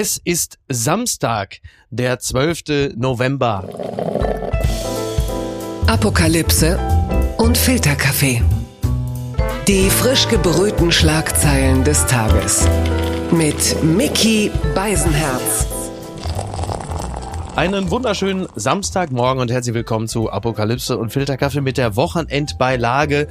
Es ist Samstag, der 12. November. Apokalypse und Filterkaffee. Die frisch gebrühten Schlagzeilen des Tages. Mit Mickey Beisenherz. Einen wunderschönen Samstagmorgen und herzlich willkommen zu Apokalypse und Filterkaffee mit der Wochenendbeilage.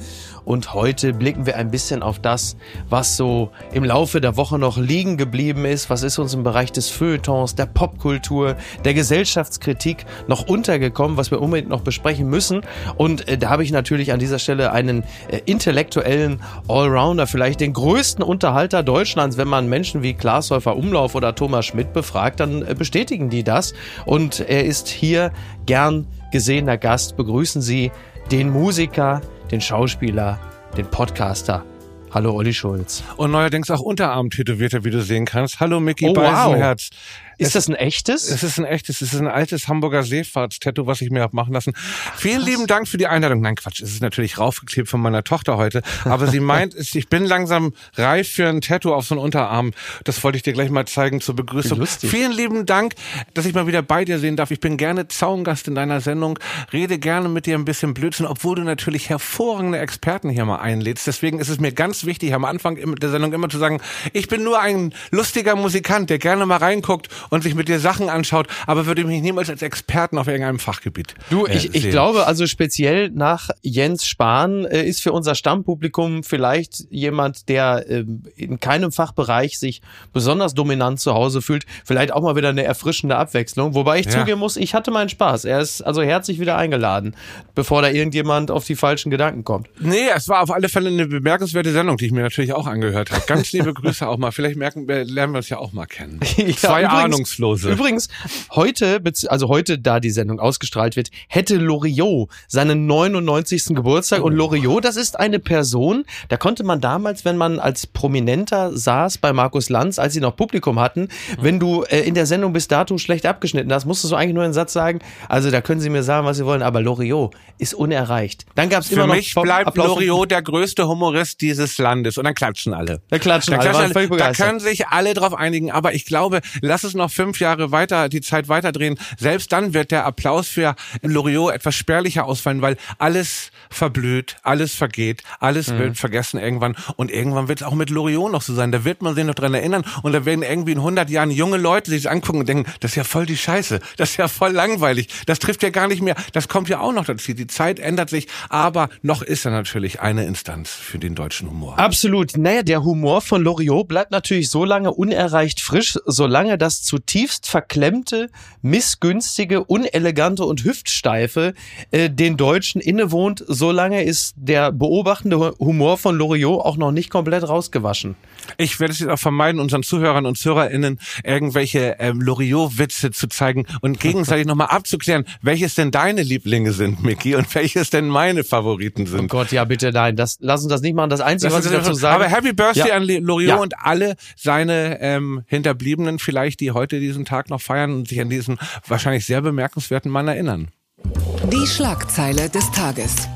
Und heute blicken wir ein bisschen auf das, was so im Laufe der Woche noch liegen geblieben ist. Was ist uns im Bereich des Feuilletons, der Popkultur, der Gesellschaftskritik noch untergekommen, was wir unbedingt noch besprechen müssen. Und äh, da habe ich natürlich an dieser Stelle einen äh, intellektuellen Allrounder, vielleicht den größten Unterhalter Deutschlands. Wenn man Menschen wie Klaas Häufer Umlauf oder Thomas Schmidt befragt, dann äh, bestätigen die das. Und er ist hier gern gesehener Gast. Begrüßen Sie den Musiker, den Schauspieler, den Podcaster. Hallo Olli Schulz. Und neuerdings auch Unterarm tätowierter, wie du sehen kannst. Hallo Mickey Oh, wow. Ist Es- das ein echtes? Es ist ein echtes, es ist ein altes Hamburger Seefahrtstattoo, was ich mir hab machen lassen. Vielen lieben Dank für die Einladung. Nein, Quatsch, es ist natürlich raufgeklebt von meiner Tochter heute. Aber sie meint, ich bin langsam reif für ein Tattoo auf so einen Unterarm. Das wollte ich dir gleich mal zeigen zur Begrüßung. Lustig. Vielen lieben Dank, dass ich mal wieder bei dir sehen darf. Ich bin gerne Zaungast in deiner Sendung, rede gerne mit dir ein bisschen Blödsinn, obwohl du natürlich hervorragende Experten hier mal einlädst. Deswegen ist es mir ganz wichtig, am Anfang der Sendung immer zu sagen, ich bin nur ein lustiger Musikant, der gerne mal reinguckt und sich mit dir Sachen anschaut, aber würde mich niemals als Experten auf irgendeinem Fachgebiet Du, äh, ich, ich sehen. glaube also speziell nach Jens Spahn äh, ist für unser Stammpublikum vielleicht jemand, der ähm, in keinem Fachbereich sich besonders dominant zu Hause fühlt, vielleicht auch mal wieder eine erfrischende Abwechslung. Wobei ich Ja. zugeben muss, ich hatte meinen Spaß. Er ist also herzlich wieder eingeladen, bevor da irgendjemand auf die falschen Gedanken kommt. Nee, es war auf alle Fälle eine bemerkenswerte Sendung, die ich mir natürlich auch angehört habe. Ganz liebe Grüße auch mal. Vielleicht merken lernen wir uns ja auch mal kennen. Ja, Zwei übrigens- Ahnungslose. Übrigens, heute, also heute, da die Sendung ausgestrahlt wird, hätte Loriot seinen 99. Geburtstag. Und Loriot, das ist eine Person, da konnte man damals, wenn man als Prominenter saß bei Markus Lanz, als sie noch Publikum hatten, wenn du äh, in der Sendung bis dato schlecht abgeschnitten hast, musstest du eigentlich nur einen Satz sagen, also da können sie mir sagen, was sie wollen, aber Loriot ist unerreicht. Dann gab es Für immer noch mich bleibt Loriot der größte Humorist dieses Landes. Und dann klatschen alle. Da klatschen Da, alle, klatschen alle. da können sich alle drauf einigen. Aber ich glaube, lass es noch fünf Jahre weiter, die Zeit weiterdrehen. Selbst dann wird der Applaus für Loriot etwas spärlicher ausfallen, weil alles verblüht, alles vergeht, alles Mhm. wird vergessen irgendwann. Und irgendwann wird es auch mit Loriot noch so sein. Da wird man sich noch dran erinnern. Und da werden irgendwie in 100 Jahren junge Leute sich angucken und denken, das ist ja voll die Scheiße. Das ist ja voll langweilig. Das trifft ja gar nicht mehr. Das kommt ja auch noch dazu. Die Zeit ändert sich. Aber noch ist er natürlich eine Instanz für den deutschen Humor. Absolut. Naja, der Humor von Loriot bleibt natürlich so lange unerreicht frisch, solange das zutiefst verklemmte, missgünstige, unelegante und hüftsteife äh, den Deutschen innewohnt, solange ist der beobachtende Humor von Loriot auch noch nicht komplett rausgewaschen. Ich werde es jetzt auch vermeiden, unseren Zuhörern und ZuhörerInnen irgendwelche ähm, Loriot-Witze zu zeigen und gegenseitig nochmal abzuklären, welches denn deine Lieblinge sind, Mickey, und welches denn meine Favoriten Oh sind. Gott, ja bitte, nein, das, lass uns das nicht machen. Das Einzige, Das was ich dazu sage... aber Happy Birthday Ja. an Loriot Ja. und alle seine ähm, Hinterbliebenen vielleicht, die heute diesen Tag noch feiern und sich an diesen wahrscheinlich sehr bemerkenswerten Mann erinnern. Die Schlagzeile des Tages.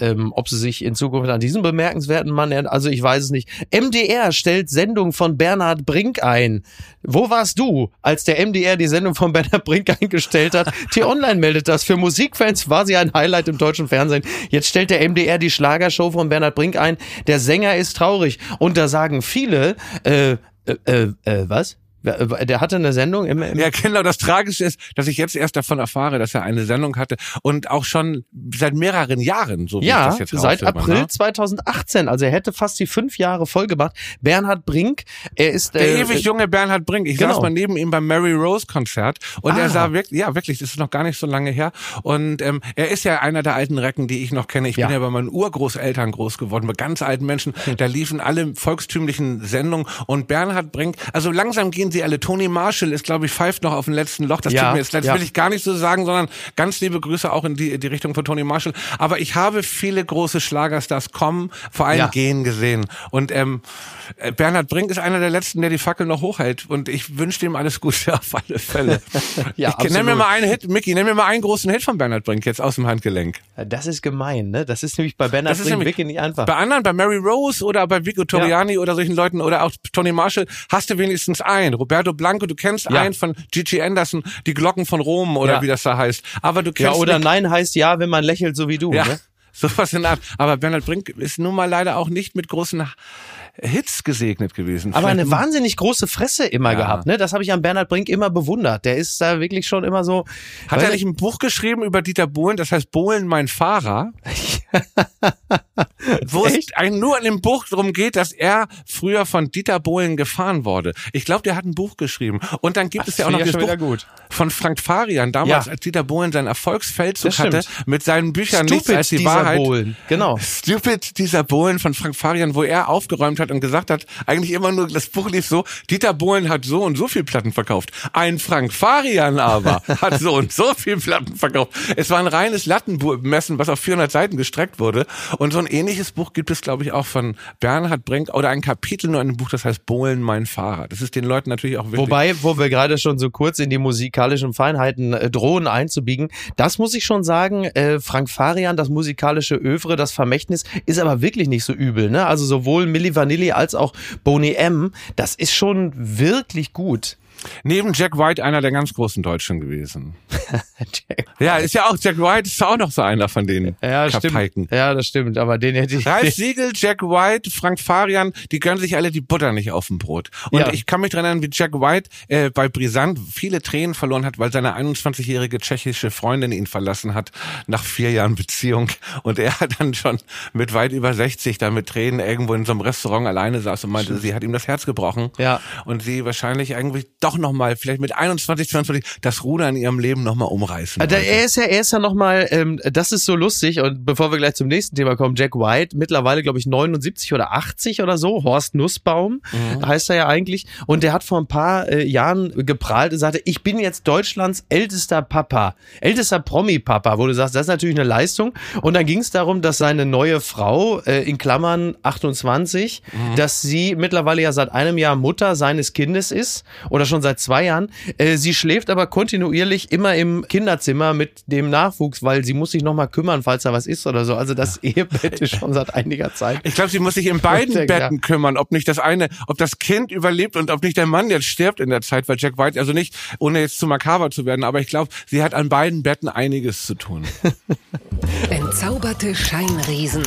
ähm, ob sie sich in Zukunft an diesen bemerkenswerten Mann erinnern. Also ich weiß es nicht. MDR stellt Sendung von Bernhard Brink ein. Wo warst du, als der MDR die Sendung von Bernhard Brink eingestellt hat? T-Online meldet das. Für Musikfans war sie ein Highlight im deutschen Fernsehen. Jetzt stellt der MDR die Schlagershow von Bernhard Brink ein. Der Sänger ist traurig. Und da sagen viele, äh, äh, äh, äh was? Wer- Der hatte eine Sendung im, im Ja, genau. Das Tragische ist, dass ich jetzt erst davon erfahre, dass er eine Sendung hatte und auch schon seit mehreren Jahren, so wie ich Ja, das jetzt seit April ne? 2018. Also er hätte fast die fünf Jahre voll gemacht. Bernhard Brink, er ist Der äh, ewig junge Bernhard Brink. Ich genau. saß mal neben ihm beim Mary Rose Konzert und Ah. er sah wirklich, ja wirklich, das ist noch gar nicht so lange her. Und ähm, er ist ja einer der alten Recken, die ich noch kenne. Ich Ja. bin ja bei meinen Urgroßeltern groß geworden, bei ganz alten Menschen. Da liefen alle volkstümlichen Sendungen und Bernhard Brink. Also langsam gehen sie alle. Toni Marshall ist, glaube ich, pfeift noch auf dem letzten Loch. Das Ja, tut mir jetzt, das ja. will ich gar nicht so sagen, sondern ganz liebe Grüße auch in die, die Richtung von Toni Marshall. Aber ich habe viele große Schlagerstars kommen, vor allem Ja. gehen gesehen. Und ähm, äh, Bernhard Brink ist einer der letzten, der die Fackel noch hochhält. Und ich wünsche ihm alles Gute auf alle Fälle. Ja, ich, nenn mir mal einen Hit, Mickey, nenn mir mal einen großen Hit von Bernhard Brink jetzt aus dem Handgelenk. Das ist gemein, ne? Das ist nämlich bei Bernhard Das ist Brink wirklich nicht einfach. Bei anderen, bei Mary Rose oder bei Vico Toriani oder solchen Leuten oder auch Tony Marshall, hast du wenigstens einen. Roberto Blanco, du kennst Ja. einen von Gigi Anderson, die Glocken von Rom oder Ja. wie das da heißt. Aber du Ja, kennst oder nicht, nein heißt ja, wenn man lächelt, so wie du. ja, Ne? sowas in Art. Aber Bernhard Brink ist nun mal leider auch nicht mit großen Hits gesegnet gewesen. Aber Vielleicht- eine wahnsinnig große Fresse immer Ja. gehabt. Ne? Das habe ich an Bernhard Brink immer bewundert. Der ist da wirklich schon immer so. Hat er nicht ein Buch geschrieben über Dieter Bohlen, das heißt Bohlen mein Fahrer? Wo es Echt? ein, nur in dem Buch darum geht, dass er früher von Dieter Bohlen gefahren wurde. Ich glaube, der hat ein Buch geschrieben. Und dann gibt Das es ja auch noch finde das Buch ja gut. von Frank Farian, damals, Ja. als Dieter Bohlen seinen Erfolgsfeldzug hatte, mit seinen Büchern Nichts Stupid, als die Wahrheit. Bohlen. Genau. Stupid, dieser Bohlen von Frank Farian, wo er aufgeräumt hat und gesagt hat, eigentlich immer nur, das Buch lief so, Dieter Bohlen hat so und so viel Platten verkauft. Ein Frank Farian aber hat so und so viel Platten verkauft. Es war ein reines Lattenmessen, was auf 400 Seiten gestreckt wurde. Und so ein ähnliches Buch gibt es, glaube ich, auch von Bernhard Brink oder ein Kapitel nur in einem Buch, das heißt Bohlen, mein Fahrer. Das ist den Leuten natürlich auch wirklich... Wobei, wo wir gerade schon so kurz in die musikalischen Feinheiten äh, drohen einzubiegen, das muss ich schon sagen, äh, Frank Farian, das musikalische Övre, das Vermächtnis, ist aber wirklich nicht so übel. Ne? Also sowohl Milli Vanilli als auch Boney M, das ist schon wirklich gut. Neben Jack White einer der ganz großen Deutschen gewesen. Ja, ist ja auch, Jack White ist auch noch so einer von den ja, Kapaiken. stimmt. Ja, das stimmt, aber den hätte ich... Ralf Siegel, Jack White, Frank Farian, die gönnen sich alle die Butter nicht auf dem Brot. Und Ja. ich kann mich dran erinnern, wie Jack White äh, bei Brisant viele Tränen verloren hat, weil seine 21-jährige tschechische Freundin ihn verlassen hat nach vier Jahren Beziehung. Und er dann schon mit weit über 60 da mit Tränen irgendwo in so einem Restaurant alleine saß und meinte, sie hat ihm das Herz gebrochen. Ja. Und sie wahrscheinlich irgendwie doch nochmal, vielleicht mit 21, 22, das Ruder in ihrem Leben nochmal umreißen. Wollte. er ist ja, er ist ja nochmal, ähm, das ist so lustig und bevor wir gleich zum nächsten Thema kommen, Jack White, mittlerweile glaube ich 79 oder 80 oder so, Horst Nussbaum heißt er ja eigentlich und der hat vor ein paar äh, Jahren geprahlt und sagte, ich bin jetzt Deutschlands ältester Papa, ältester Promi-Papa, wo du sagst, das ist natürlich eine Leistung und dann ging es darum, dass seine neue Frau, äh, in Klammern 28, dass sie mittlerweile ja seit einem Jahr Mutter seines Kindes ist oder schon seit zwei Jahren, äh, sie schläft aber kontinuierlich immer im Kinderzimmer mit dem Nachwuchs, weil sie muss sich nochmal kümmern, falls da was ist oder so. Also das Ehebett ist schon seit einiger Zeit. Ich glaube, sie muss sich in beiden denke, ja. Betten kümmern, ob nicht das eine, ob das Kind überlebt und ob nicht der Mann jetzt stirbt in der Zeit, weil Jack White, also nicht, ohne jetzt zu makaber zu werden, aber ich glaube, sie hat an beiden Betten einiges zu tun. Entzauberte Scheinriesen.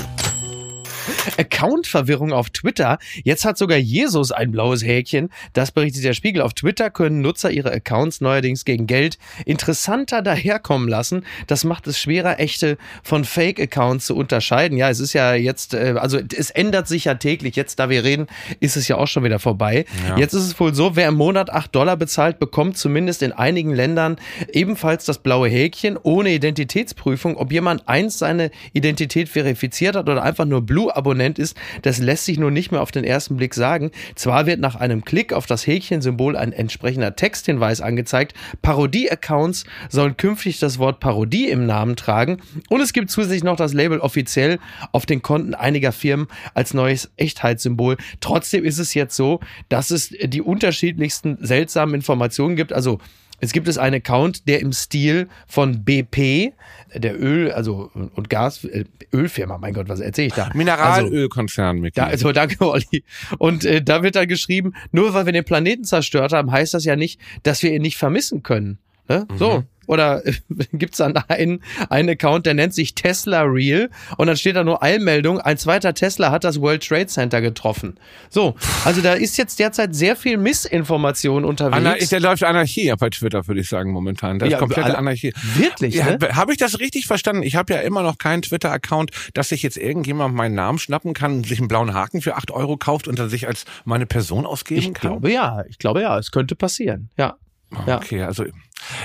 Account-Verwirrung auf Twitter. Jetzt hat sogar Jesus ein blaues Häkchen. Das berichtet der Spiegel. Auf Twitter können Nutzer ihre Accounts neuerdings gegen Geld interessanter daherkommen lassen. Das macht es schwerer, echte von Fake-Accounts zu unterscheiden. Ja, es ist ja jetzt, äh, also es ändert sich ja täglich. Jetzt, da wir reden, ist es ja auch schon wieder vorbei. Ja. Jetzt ist es wohl so, wer im Monat 8 Dollar bezahlt, bekommt zumindest in einigen Ländern ebenfalls das blaue Häkchen ohne Identitätsprüfung. Ob jemand einst seine Identität verifiziert hat oder einfach nur Blue-Abonnent ist, das lässt sich nur nicht mehr auf den ersten Blick sagen. Zwar wird nach einem Klick auf das Häkchensymbol ein entsprechender Texthinweis angezeigt. Parodie-Accounts sollen künftig das Wort Parodie im Namen tragen. Und es gibt zusätzlich noch das Label offiziell auf den Konten einiger Firmen als neues Echtheitssymbol. Trotzdem ist es jetzt so, dass es die unterschiedlichsten seltsamen Informationen gibt. Also es gibt es einen Account, der im Stil von BP, der Öl, also und Gas, äh, Ölfirma, mein Gott, was erzähle ich da? Also, Mineralölkonzern, Micky. da, also danke, Olli. Und äh, da wird dann geschrieben, nur weil wir den Planeten zerstört haben, heißt das ja nicht, dass wir ihn nicht vermissen können. Ne? So. Oder äh, gibt's dann einen, einen Account, der nennt sich Tesla Real und dann steht da nur Eilmeldung, ein zweiter Tesla hat das World Trade Center getroffen. So, also da ist jetzt derzeit sehr viel Missinformation unterwegs. Ana der läuft Anarchie bei Twitter, würde ich sagen, momentan. Das Ja, ist komplette Anarchie. Wirklich, Ja, ne? Habe ich das richtig verstanden? Ich habe ja immer noch keinen Twitter-Account, dass sich jetzt irgendjemand meinen Namen schnappen kann, sich einen blauen Haken für 8 Euro kauft und dann sich als meine Person ausgeben Ich kann? glaube ja, ich glaube ja, es könnte passieren. Ja. Ja. Okay, also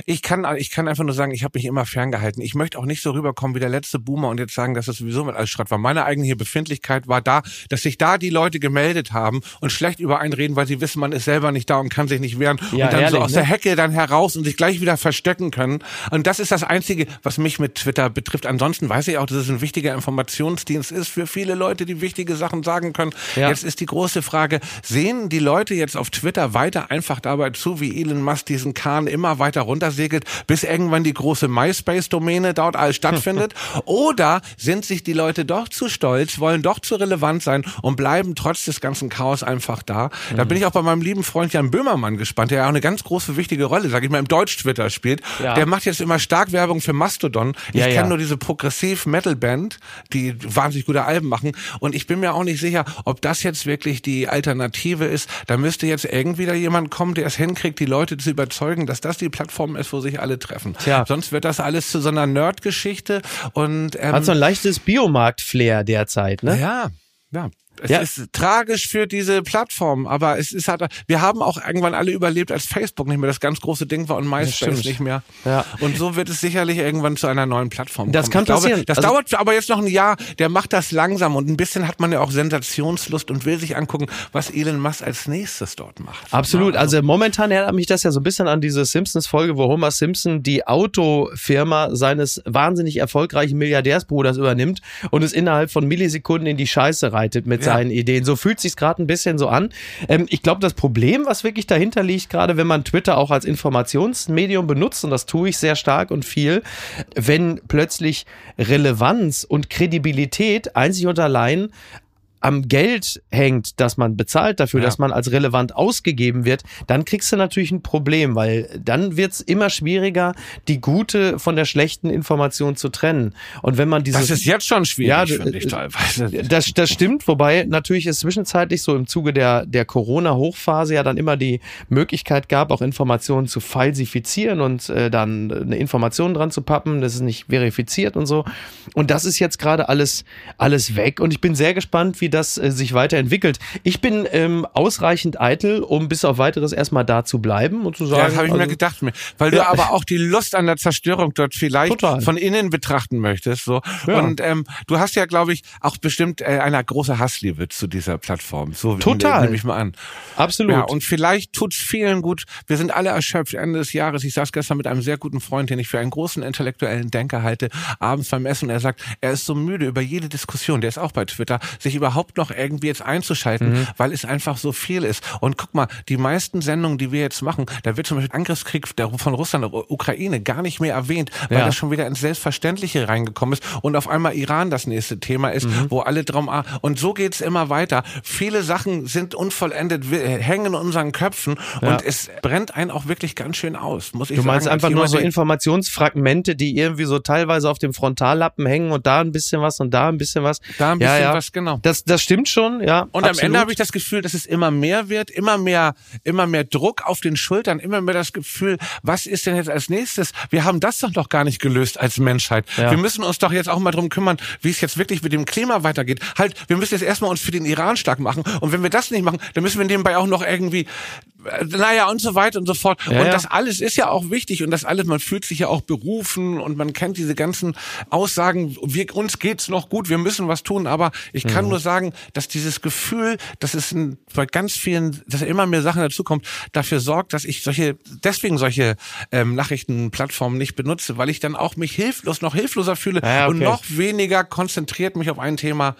ich kann, ich kann einfach nur sagen, ich habe mich immer ferngehalten. Ich möchte auch nicht so rüberkommen wie der letzte Boomer und jetzt sagen, dass das sowieso mit alles Schrott war. Meine eigene hier Befindlichkeit war da, dass sich da die Leute gemeldet haben und schlecht über einen reden, weil sie wissen, man ist selber nicht da und kann sich nicht wehren Ja, und dann so ehrlich, aus ne? der Hecke dann heraus und sich gleich wieder verstecken können. Und das ist das Einzige, was mich mit Twitter betrifft. Ansonsten weiß ich auch, dass es ein wichtiger Informationsdienst ist für viele Leute, die wichtige Sachen sagen können. Ja. Jetzt ist die große Frage, sehen die Leute jetzt auf Twitter weiter einfach dabei zu, wie Elon Musk diesen Kahn immer weiter runtersegelt, bis irgendwann die große MySpace-Domäne dort alles stattfindet? Oder sind sich die Leute doch zu stolz, wollen doch zu relevant sein und bleiben trotz des ganzen Chaos einfach da? Da bin ich auch bei meinem lieben Freund Jan Böhmermann gespannt, der ja auch eine ganz große, wichtige Rolle, sag ich mal, im Deutsch-Twitter spielt. Ja. Der macht jetzt immer stark Werbung für Mastodon. Ich Ja, kenne ja. nur diese Progressiv-Metal-Band, die wahnsinnig gute Alben machen. Und ich bin mir auch nicht sicher, ob das jetzt wirklich die Alternative ist. Da müsste jetzt irgendwie da jemand kommen, der es hinkriegt, die Leute zu überzeugen, dass das die Plattform ist, wo sich alle treffen. Tja. Sonst wird das alles zu so einer Nerd-Geschichte und ähm, Hat so ein leichtes Biomarkt-Flair derzeit, ne? ja, ja. Es Ja. ist tragisch für diese Plattform, aber es ist halt, wir haben auch irgendwann alle überlebt, als Facebook nicht mehr das ganz große Ding war und MySpace nicht mehr. Ja. Und so wird es sicherlich irgendwann zu einer neuen Plattform Das kommen. kann ich glaube, passieren. Das Also- dauert aber jetzt noch ein Jahr. Der macht das langsam und ein bisschen hat man ja auch Sensationslust und will sich angucken, was Elon Musk als nächstes dort macht. Absolut. Ja, Also momentan erinnert mich das ja so ein bisschen an diese Simpsons-Folge, wo Homer Simpson die Autofirma seines wahnsinnig erfolgreichen Milliardärsbruders übernimmt und es innerhalb von Millisekunden in die Scheiße reitet mit. Seinen Ideen. So fühlt sich's gerade ein bisschen so an. Ähm, ich glaube, das Problem, was wirklich dahinter liegt, gerade wenn man Twitter auch als Informationsmedium benutzt, und das tue ich sehr stark und viel, wenn plötzlich Relevanz und Kredibilität einzig und allein am Geld hängt, dass man bezahlt dafür, Ja. dass man als relevant ausgegeben wird, dann kriegst du natürlich ein Problem, weil dann wird's immer schwieriger, die gute von der schlechten Information zu trennen. Und wenn man dieses Das ist jetzt schon schwierig, Ja, finde ich äh, teilweise. das, das stimmt, wobei natürlich es zwischenzeitlich so im Zuge der, der Corona-Hochphase ja dann immer die Möglichkeit gab, auch Informationen zu falsifizieren und äh, dann eine Information dran zu pappen, das ist nicht verifiziert und so. Und das ist jetzt gerade alles, alles weg und ich bin sehr gespannt, wie das äh, sich weiterentwickelt. Ich bin ähm, ausreichend eitel, um bis auf weiteres erstmal da zu bleiben und zu sagen. Ja, das habe ich mir also- gedacht, mir. weil du Ja. aber auch die Lust an der Zerstörung dort vielleicht Total. von innen betrachten möchtest. So. Ja. Und ähm, du hast ja, glaube ich, auch bestimmt äh, eine große Hassliebe zu dieser Plattform. So Total. nehme ich mal an. Absolut. Ja, und vielleicht tut's vielen gut. Wir sind alle erschöpft Ende des Jahres. Ich saß gestern mit einem sehr guten Freund, den ich für einen großen intellektuellen Denker halte, abends beim Essen. Er sagt, er ist so müde über jede Diskussion, der ist auch bei Twitter, sich überhaupt noch irgendwie jetzt einzuschalten, Mhm. weil es einfach so viel ist. Und guck mal, die meisten Sendungen, die wir jetzt machen, da wird zum Beispiel Angriffskrieg von Russland auf Ukraine gar nicht mehr erwähnt, weil Ja. das schon wieder ins Selbstverständliche reingekommen ist und auf einmal Iran das nächste Thema ist, Mhm. wo alle drum und so geht's immer weiter. Viele Sachen sind unvollendet, hängen in unseren Köpfen Ja. und es brennt einen auch wirklich ganz schön aus, muss ich Du sagen. meinst als einfach nur so Informationsfragmente, die irgendwie so teilweise auf dem Frontallappen hängen und da ein bisschen was und da ein bisschen was. Da ein ja, bisschen ja. was, genau. Das, das stimmt schon, ja. Und am absolut. Ende habe ich das Gefühl, dass es immer mehr wird, immer mehr, immer mehr Druck auf den Schultern, immer mehr das Gefühl, was ist denn jetzt als nächstes? Wir haben das doch noch gar nicht gelöst als Menschheit. Ja. Wir müssen uns doch jetzt auch mal drum kümmern, wie es jetzt wirklich mit dem Klima weitergeht. Halt, wir müssen jetzt erstmal uns für den Iran stark machen. Und wenn wir das nicht machen, dann müssen wir nebenbei auch noch irgendwie, naja, und so weiter und so fort. Ja, und das alles ist ja auch wichtig und das alles, man fühlt sich ja auch berufen und man kennt diese ganzen Aussagen, wir, uns geht's noch gut, wir müssen was tun, aber ich kann Mhm. nur sagen, dass dieses Gefühl, dass es ein, bei ganz vielen, dass immer mehr Sachen dazukommt, dafür sorgt, dass ich solche, deswegen solche ähm, Nachrichtenplattformen nicht benutze, weil ich dann auch mich hilflos, noch hilfloser fühle Ja, okay. und noch weniger konzentriert mich auf ein Thema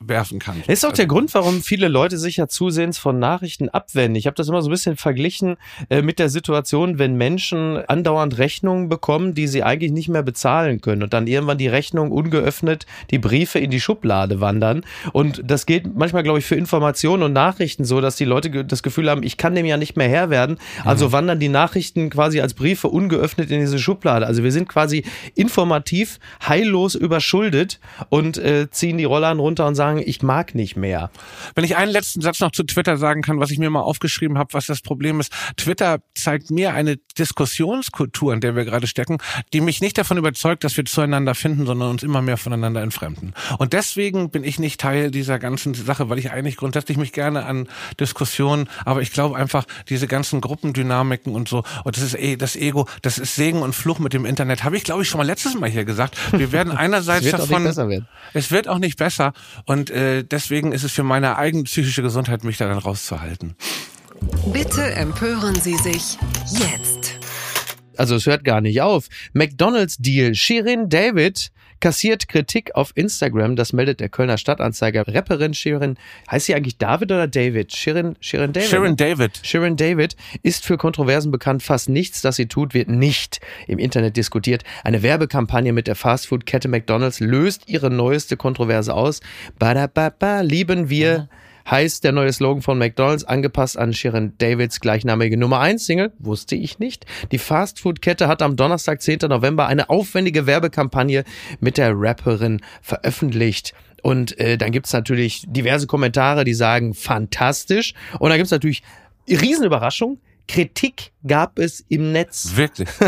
werfen kann. Das ist auch der Also, Grund, warum viele Leute sich ja zusehends von Nachrichten abwenden. Ich habe das immer so ein bisschen verglichen äh, mit der Situation, wenn Menschen andauernd Rechnungen bekommen, die sie eigentlich nicht mehr bezahlen können und dann irgendwann die Rechnung ungeöffnet, die Briefe in die Schublade wandern. Und das geht manchmal, glaube ich, für Informationen und Nachrichten so, dass die Leute das Gefühl haben, ich kann dem ja nicht mehr Herr werden. Also wandern die Nachrichten quasi als Briefe ungeöffnet in diese Schublade. Also wir sind quasi informativ heillos überschuldet und äh, ziehen die Rollern runter und sagen, ich mag nicht mehr. Wenn ich einen letzten Satz noch zu Twitter sagen kann, was ich mir mal aufgeschrieben habe, was das Problem ist. Twitter zeigt mir eine Diskussionskultur, in der wir gerade stecken, die mich nicht davon überzeugt, dass wir zueinander finden, sondern uns immer mehr voneinander entfremden. Und deswegen bin ich nicht Teil dieser ganzen Sache, weil ich eigentlich grundsätzlich mich gerne an Diskussionen, aber ich glaube einfach, diese ganzen Gruppendynamiken und so, und das ist eh das Ego, das ist Segen und Fluch mit dem Internet, habe ich glaube ich schon mal letztes Mal hier gesagt. Wir werden einerseits Es wird auch nicht davon besser werden. es wird auch nicht besser und äh, deswegen ist es für meine eigene psychische Gesundheit, mich da dann rauszuhalten. Bitte empören Sie sich jetzt. Also es hört gar nicht auf. McDonald's Deal. Shirin David kassiert Kritik auf Instagram. Das meldet der Kölner Stadtanzeiger. Rapperin Shirin, heißt sie eigentlich David oder David? Shirin, Shirin David. Sharon David. Sharon David ist für Kontroversen bekannt. Fast nichts, das sie tut, wird nicht im Internet diskutiert. Eine Werbekampagne mit der Fastfood-Kette McDonald's löst ihre neueste Kontroverse aus. Badababa, lieben wir. Heißt der neue Slogan von McDonald's, angepasst an Sharon Davids gleichnamige Nummer 1 Single, wusste ich nicht. Die Fastfood-Kette hat am Donnerstag, 10. November, eine aufwendige Werbekampagne mit der Rapperin veröffentlicht. Und äh, dann gibt's natürlich diverse Kommentare, die sagen, fantastisch. Und dann gibt's natürlich Riesenüberraschung. Kritik gab es im Netz. Wirklich.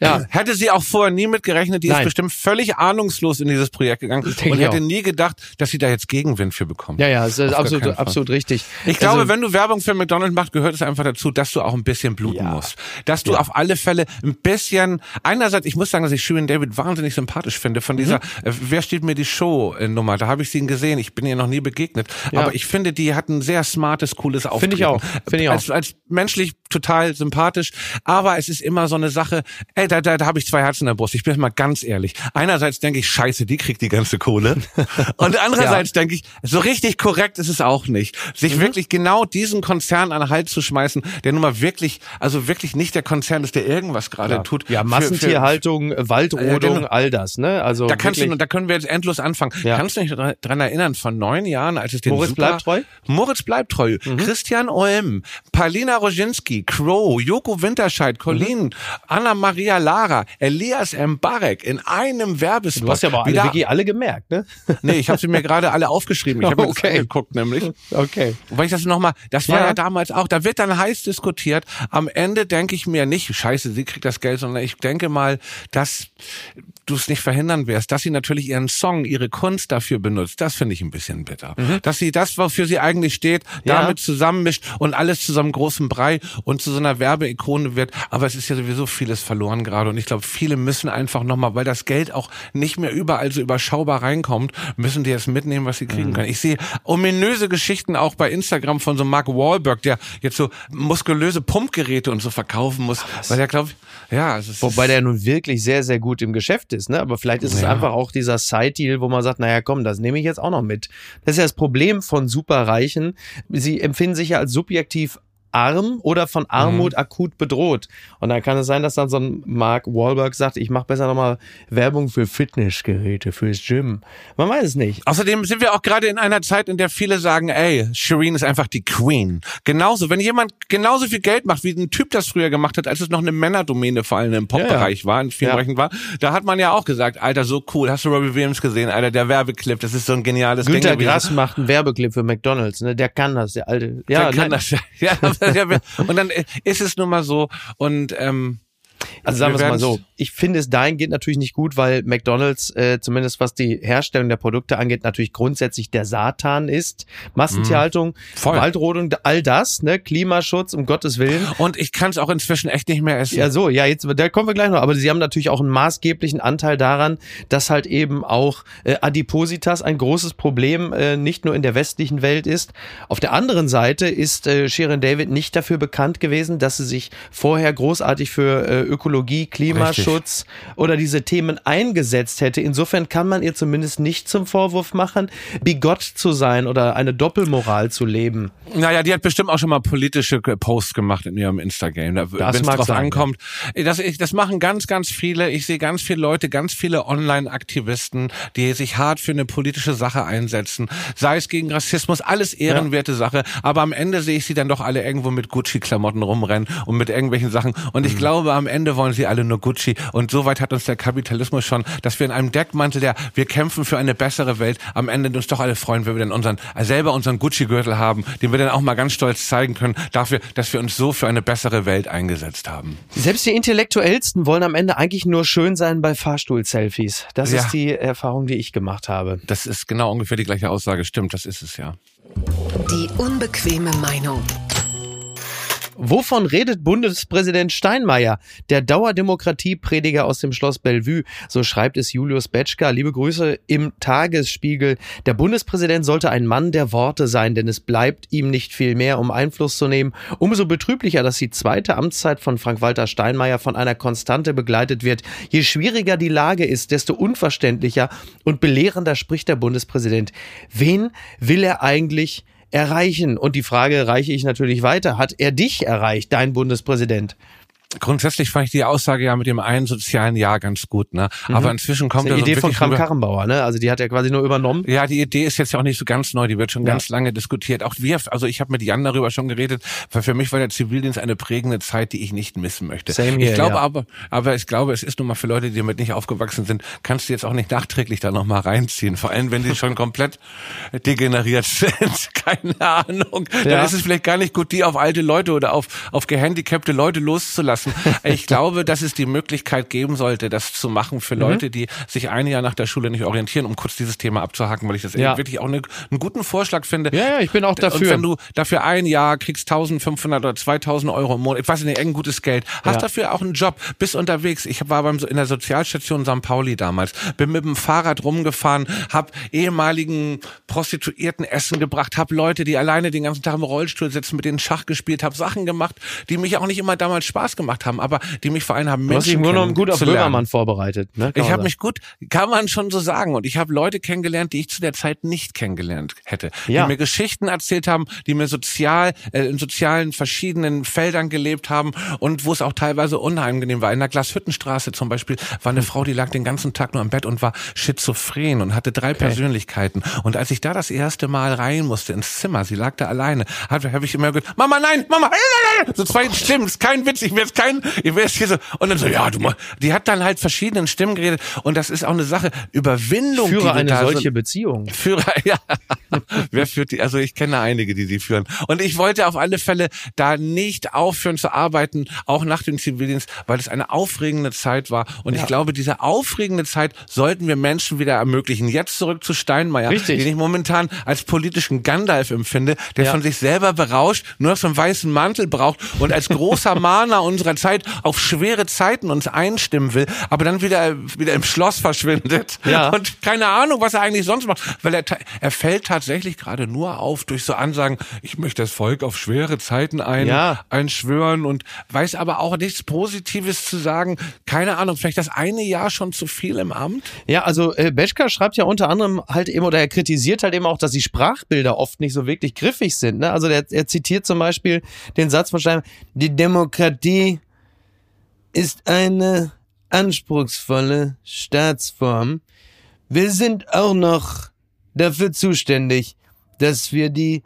Ja. Hätte sie auch vorher nie mit gerechnet, die Nein. ist bestimmt völlig ahnungslos in dieses Projekt gegangen und hätte auch. nie gedacht, dass sie da jetzt Gegenwind für bekommt. Ja, ja, es ist Auf absolut, absolut richtig. Ich glaube, Also, wenn du Werbung für McDonald's machst, gehört es einfach dazu, dass du auch ein bisschen bluten Ja. musst. Dass du Ja. auf alle Fälle ein bisschen, einerseits, ich muss sagen, dass ich Shirin David wahnsinnig sympathisch finde, von dieser, Mhm. äh, wer steht mir die Show-Nummer, da habe ich sie gesehen, ich bin ihr noch nie begegnet, Ja. aber ich finde, die hat ein sehr smartes, cooles Auftreten. Finde ich auch. Finde ich auch. Als, als menschlich total sympathisch, aber es ist immer so eine Sache, ey, da, da, da habe ich zwei Herzen in der Brust, ich bin jetzt mal ganz ehrlich. Einerseits denke ich, scheiße, die kriegt die ganze Kohle und andererseits denke ich, so richtig korrekt ist es auch nicht. Sich Mhm. wirklich genau diesen Konzern an den Hals zu schmeißen, der nun mal wirklich, also wirklich nicht der Konzern ist, der irgendwas gerade ja, tut. ja, für- Massentierhaltung, Waldrodung, Ja, genau. all das, ne? Also Da kannst wirklich, du, da können wir jetzt endlos anfangen. Ja. Kannst du dich dra- dran erinnern, von neun Jahren, als es den Moritz super, bleibt treu? Mhm. Moritz bleibt treu. Christian Olm, Paulina Roginski, Crow, Joko Winterscheid, Colin, Mhm. Anna-Maria Lara, Elias Mbarek in einem Werbespot. du hast ja aber alle, wirklich alle gemerkt, ne? Nee, ich habe sie mir gerade alle aufgeschrieben. Ich habe mir Okay. das angeguckt nämlich. Okay. Weil ich das nochmal, das war Ja. ja. damals auch, da wird dann heiß diskutiert. Am Ende denke ich mir nicht, scheiße, sie kriegt das Geld, sondern ich denke mal, dass du es nicht verhindern wirst, dass sie natürlich ihren Song, ihre Kunst dafür benutzt. Das finde ich ein bisschen bitter. Dass sie das, wofür sie eigentlich steht, Mhm. Ja. damit zusammenmischt und alles zu so einem großen Brei und zu so einer Werbeikone wird. Aber es ist ja sowieso vieles verloren gerade und ich glaube, viele müssen einfach nochmal, weil das Geld auch nicht mehr überall so überschaubar reinkommt, müssen die jetzt mitnehmen, was sie Mhm. kriegen können. Ich sehe ominöse Geschichten auch bei Instagram von so Mark Wahlberg, der jetzt so muskulöse Pumpgeräte und so verkaufen muss, weil er glaubt, ja, es ist, Wobei der nun wirklich sehr, sehr gut im Geschäft ist, ne? Aber vielleicht ist es Ja. einfach auch dieser Side-Deal, wo man sagt, naja, komm, das nehme ich jetzt auch noch mit. Das ist ja das Problem von Superreichen. Sie empfinden sich ja als subjektiv arm oder von Armut Mhm. akut bedroht. Und dann kann es sein, dass dann so ein Mark Wahlberg sagt, ich mache besser nochmal Werbung für Fitnessgeräte, fürs Gym. Man weiß es nicht. Außerdem sind wir auch gerade in einer Zeit, in der viele sagen, ey, Shireen ist einfach die Queen. Genauso, wenn jemand genauso viel Geld macht, wie ein Typ das früher gemacht hat, als es noch eine Männerdomäne vor allem im Popbereich war, in vielen Ja. Bereichen war, da hat man ja auch gesagt, Alter, so cool, hast du Robbie Williams gesehen, Alter, der Werbeclip, das ist so ein geniales Günter Ding. gewesen. Grass macht einen Werbeclip für McDonalds, ne? Der kann das, der alte. Ja, Der kann nein. das, ja, und dann ist es nun mal so und ähm, Also sagen wir es mal so. Ich finde es dahingehend natürlich nicht gut, weil McDonalds, äh, zumindest was die Herstellung der Produkte angeht, natürlich grundsätzlich der Satan ist. Massentierhaltung. Voll. Waldrodung, all das, ne? Klimaschutz, um Gottes Willen. Und ich kann es auch inzwischen echt nicht mehr essen. Ja, so, ja, jetzt, da kommen wir gleich noch. Aber sie haben natürlich auch einen maßgeblichen Anteil daran, dass halt eben auch äh, Adipositas ein großes Problem äh, nicht nur in der westlichen Welt ist. Auf der anderen Seite ist äh, Sharon David nicht dafür bekannt gewesen, dass sie sich vorher großartig für äh, Ökologie, Klimaschutz oder diese Themen eingesetzt hätte. Insofern kann man ihr zumindest nicht zum Vorwurf machen, bigott zu sein oder eine Doppelmoral zu leben. Naja, die hat bestimmt auch schon mal politische Posts gemacht in ihrem Instagram. Wenn es drauf sein, ankommt. Das, ich, das machen ganz, ganz viele. Ich sehe ganz viele Leute, ganz viele Online-Aktivisten, die sich hart für eine politische Sache einsetzen. Sei es gegen Rassismus, alles ehrenwerte Sache. Aber am Ende sehe ich sie dann doch alle irgendwo mit Gucci-Klamotten rumrennen und mit irgendwelchen Sachen. Und Mhm. ich glaube, am Ende wollen sie alle nur Gucci. Und so weit hat uns der Kapitalismus schon, dass wir in einem Deckmantel der, wir kämpfen für eine bessere Welt, am Ende uns doch alle freuen, wenn wir dann unseren, selber unseren Gucci-Gürtel haben, den wir dann auch mal ganz stolz zeigen können, dafür, dass wir uns so für eine bessere Welt eingesetzt haben. Selbst die Intellektuellsten wollen am Ende eigentlich nur schön sein bei Fahrstuhl-Selfies. Das Ja. ist die Erfahrung, die ich gemacht habe. Das ist genau ungefähr die gleiche Aussage. Stimmt, das ist es ja. Die unbequeme Meinung. Wovon redet Bundespräsident Steinmeier, der Dauerdemokratieprediger aus dem Schloss Bellevue? So schreibt es Julius Betschka. Liebe Grüße im Tagesspiegel. Der Bundespräsident sollte ein Mann der Worte sein, denn es bleibt ihm nicht viel mehr, um Einfluss zu nehmen. Umso betrüblicher, dass die zweite Amtszeit von Frank-Walter Steinmeier von einer Konstante begleitet wird. Je schwieriger die Lage ist, desto unverständlicher und belehrender spricht der Bundespräsident. Wen will er eigentlich erreichen? Und die Frage reiche ich natürlich weiter. Hat er dich erreicht, dein Bundespräsident? Grundsätzlich fand ich die Aussage ja mit dem einen sozialen Jahr ganz gut, ne? Mhm. Aber inzwischen kommt das ist die Idee von Kram Karrenbauer, ne? Also die hat er quasi nur übernommen. Ja, die Idee ist jetzt ja auch nicht so ganz neu, die wird schon ja. ganz lange diskutiert. Auch wir, also ich habe mit Jan darüber schon geredet, weil für mich war der Zivildienst eine prägende Zeit, die ich nicht missen möchte. Same here, ich glaube ja. aber, aber ich glaube, es ist nun mal für Leute, die damit nicht aufgewachsen sind, kannst du jetzt auch nicht nachträglich da nochmal reinziehen. Vor allem, wenn die schon komplett degeneriert sind. Keine Ahnung. Ja. Dann ist es vielleicht gar nicht gut, die auf alte Leute oder auf, auf gehandicapte Leute loszulassen lassen. Ich glaube, dass es die Möglichkeit geben sollte, das zu machen für mhm. Leute, die sich ein Jahr nach der Schule nicht orientieren, um kurz dieses Thema abzuhaken, weil ich das ja. wirklich auch eine, einen guten Vorschlag finde. Ja, ja, ich bin auch dafür. Und wenn du dafür ein Jahr kriegst 1500 oder 2000 Euro im Monat, ich weiß nicht, ein gutes Geld, hast ja. dafür auch einen Job, bist unterwegs. Ich war beim, in der Sozialstation St. Pauli damals, bin mit dem Fahrrad rumgefahren, hab ehemaligen Prostituierten Essen gebracht, hab Leute, die alleine den ganzen Tag im Rollstuhl sitzen, mit denen Schach gespielt, hab Sachen gemacht, die mich auch nicht immer damals Spaß gemacht gemacht haben, aber die mich vor allem haben Menschen Du hast dich im Grunde gut auf Böhmermann vorbereitet. Ne? Ich habe mich gut, kann man schon so sagen. Und ich habe Leute kennengelernt, die ich zu der Zeit nicht kennengelernt hätte. Ja. Die mir Geschichten erzählt haben, die mir sozial, äh, in sozialen verschiedenen Feldern gelebt haben und wo es auch teilweise unangenehm war. In der Glashüttenstraße zum Beispiel war eine Frau, die lag den ganzen Tag nur im Bett und war schizophren und hatte drei okay. Persönlichkeiten. Und als ich da das erste Mal rein musste ins Zimmer, sie lag da alleine, habe hab ich immer gesagt, Mama, nein, Mama, so zwei Stimmen, ist kein Witz, ich werde kein, ich weiß hier so, und dann so, ja, du, die hat dann halt verschiedenen Stimmen geredet und das ist auch eine Sache, Überwindung. Führe eine solche so, Beziehung. Führe, ja. Wer führt die, also ich kenne einige, die sie führen. Und ich wollte auf alle Fälle da nicht aufhören zu arbeiten, auch nach dem Zivildienst, weil es eine aufregende Zeit war. Und ja. ich glaube, diese aufregende Zeit sollten wir Menschen wieder ermöglichen. Jetzt zurück zu Steinmeier, Richtig. den ich momentan als politischen Gandalf empfinde, der ja. von sich selber berauscht, nur so einen weißen Mantel braucht und als großer Mahner unserer unserer Zeit auf schwere Zeiten uns einstimmen will, aber dann wieder, wieder im Schloss verschwindet ja. und keine Ahnung, was er eigentlich sonst macht, weil er, er fällt tatsächlich gerade nur auf durch so Ansagen, ich möchte das Volk auf schwere Zeiten ein, ja. einschwören und weiß aber auch nichts Positives zu sagen. Keine Ahnung, vielleicht das eine Jahr schon zu viel im Amt? Ja, also äh, Beschka schreibt ja unter anderem halt eben, oder er kritisiert halt eben auch, dass die Sprachbilder oft nicht so wirklich griffig sind. Ne? Also der, er zitiert zum Beispiel den Satz von Stein, die Demokratie ist eine anspruchsvolle Staatsform. Wir sind auch noch dafür zuständig, dass wir die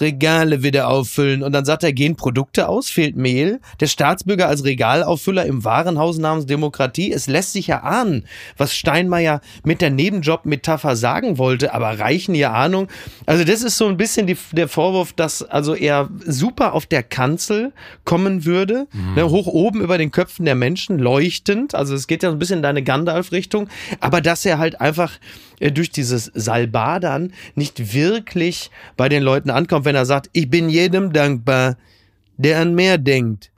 Regale wieder auffüllen. Und dann sagt er, gehen Produkte aus, fehlt Mehl. Der Staatsbürger als Regalauffüller im Warenhaus namens Demokratie. Es lässt sich ja ahnen, was Steinmeier mit der Nebenjob-Metapher sagen wollte, aber reichen ihr Ahnung. Also das ist so ein bisschen die, der Vorwurf, dass also er super auf der Kanzel kommen würde, mhm. ne, hoch oben über den Köpfen der Menschen, leuchtend. Also es geht ja so ein bisschen in deine Gandalf-Richtung, aber dass er halt einfach äh, durch dieses Salbadern nicht wirklich bei den Leuten ankommt, wenn er sagt, ich bin jedem dankbar, der an mehr denkt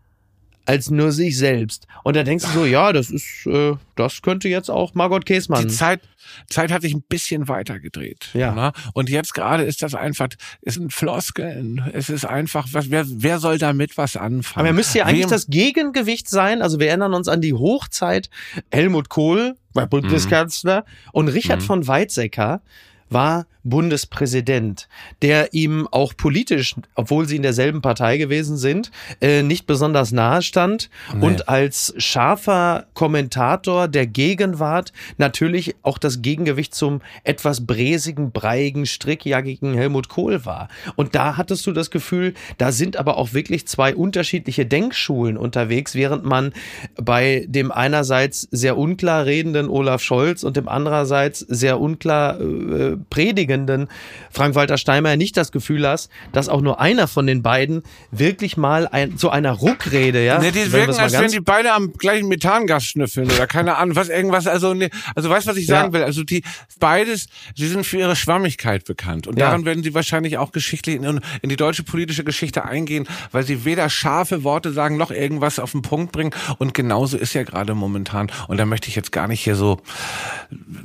als nur sich selbst. Und da denkst du so, ja, das ist, äh, das könnte jetzt auch Margot Käßmann. Die Zeit, Zeit hat sich ein bisschen weiter gedreht. Ja. Ne? Und jetzt gerade ist das einfach, es sind Floskeln. Es ist einfach, was, wer, wer soll damit was anfangen? Aber er müsste ja eigentlich Wem? das Gegengewicht sein. Also wir erinnern uns an die Hochzeit Helmut Kohl, war Bundeskanzler, mhm. und Richard mhm. von Weizsäcker war Bundespräsident, der ihm auch politisch, obwohl sie in derselben Partei gewesen sind, äh, nicht besonders nahe stand nee. und als scharfer Kommentator der Gegenwart natürlich auch das Gegengewicht zum etwas bräsigen, breiigen, strickjackigen Helmut Kohl war. Und da hattest du das Gefühl, da sind aber auch wirklich zwei unterschiedliche Denkschulen unterwegs, während man bei dem einerseits sehr unklar redenden Olaf Scholz und dem andererseits sehr unklar äh, predigenden Frank-Walter Steinmeier nicht das Gefühl hast, dass auch nur einer von den beiden wirklich mal ein, zu einer Ruckrede, ja? Ne, die wirken, als wenn die beide am gleichen Methangas schnüffeln oder keine Ahnung, was irgendwas, also ne, also weißt was ich sagen ja. will? Also die beides, sie sind für ihre Schwammigkeit bekannt und ja. daran werden sie wahrscheinlich auch geschichtlich in, in die deutsche politische Geschichte eingehen, weil sie weder scharfe Worte sagen noch irgendwas auf den Punkt bringen und genauso ist ja gerade momentan und da möchte ich jetzt gar nicht hier so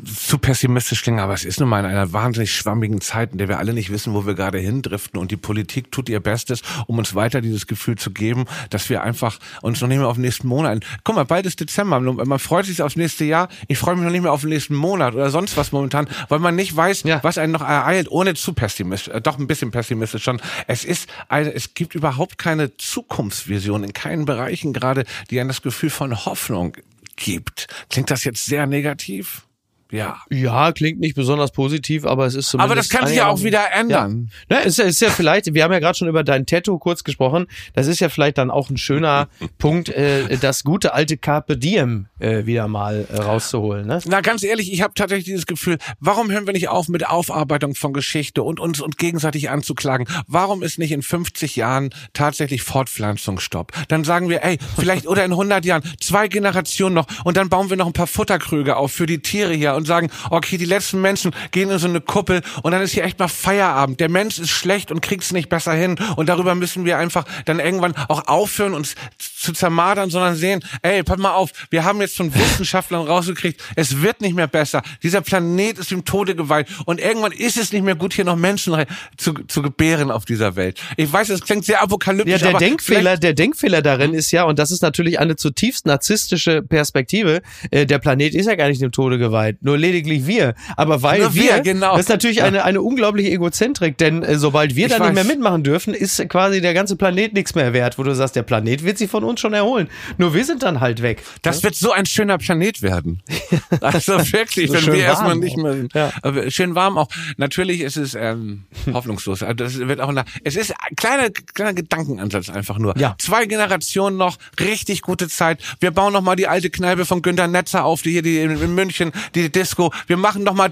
zu pessimistisch klingen, aber es ist nun mal in einer wahnsinnig schwammigen Zeit, in der wir alle nicht wissen, wo wir gerade hindriften und die Politik tut ihr Bestes, um uns weiter dieses Gefühl zu geben, dass wir einfach uns noch nicht mehr auf den nächsten Monat. Guck mal, bald ist Dezember. Man freut sich aufs nächste Jahr. Ich freue mich noch nicht mehr auf den nächsten Monat oder sonst was momentan, weil man nicht weiß, ja. was einen noch ereilt, ohne zu pessimistisch, äh, doch ein bisschen pessimistisch schon. Es ist eine, es gibt überhaupt keine Zukunftsvision in keinen Bereichen gerade, die einem das Gefühl von Hoffnung gibt. Klingt das jetzt sehr negativ? Ja. Ja, klingt nicht besonders positiv, aber es ist zumindest. Aber das kann sich ja auch wieder ändern. Ja. Ne, ist, ja, ist ja vielleicht, wir haben ja gerade schon über dein Tattoo kurz gesprochen. Das ist ja vielleicht dann auch ein schöner Punkt, äh, das gute alte Carpe Diem äh, wieder mal äh, rauszuholen. Ne? Na, ganz ehrlich, ich habe tatsächlich dieses Gefühl, warum hören wir nicht auf mit Aufarbeitung von Geschichte und uns und gegenseitig anzuklagen? Warum ist nicht in 50 Jahren tatsächlich Fortpflanzungsstopp? Dann sagen wir, ey, vielleicht oder in 100 Jahren zwei Generationen noch und dann bauen wir noch ein paar Futterkrüge auf für die Tiere hier und sagen, okay, die letzten Menschen gehen in so eine Kuppel und dann ist hier echt mal Feierabend. Der Mensch ist schlecht und kriegt es nicht besser hin und darüber müssen wir einfach dann irgendwann auch aufhören, uns zu zermadern, sondern sehen, ey, pass mal auf, wir haben jetzt von Wissenschaftlern rausgekriegt, es wird nicht mehr besser. Dieser Planet ist dem Tode geweiht und irgendwann ist es nicht mehr gut, hier noch Menschen zu, zu gebären auf dieser Welt. Ich weiß, es klingt sehr apokalyptisch. Ja, der Denkfehler, der Denkfehler darin ist ja, und das ist natürlich eine zutiefst narzisstische Perspektive, äh, der Planet ist ja gar nicht dem Tode geweiht nur lediglich wir. Aber weil nur wir, wir genau. das ist natürlich ja. eine, eine unglaubliche Egozentrik, denn äh, sobald wir ich da nicht mehr mitmachen dürfen, ist quasi der ganze Planet nichts mehr wert, wo du sagst, der Planet wird sich von uns schon erholen. Nur wir sind dann halt weg. Das ja? wird so ein schöner Planet werden. also wirklich, so wenn wir erstmal nicht mehr sind. Ja. Schön warm auch. Natürlich ist es ähm, hoffnungslos. Also das wird auch nach, es ist ein kleiner, kleiner Gedankenansatz einfach nur. Ja. Zwei Generationen noch, richtig gute Zeit. Wir bauen noch mal die alte Kneipe von Günter Netzer auf, die hier die in, in München, die Disco. Wir machen noch mal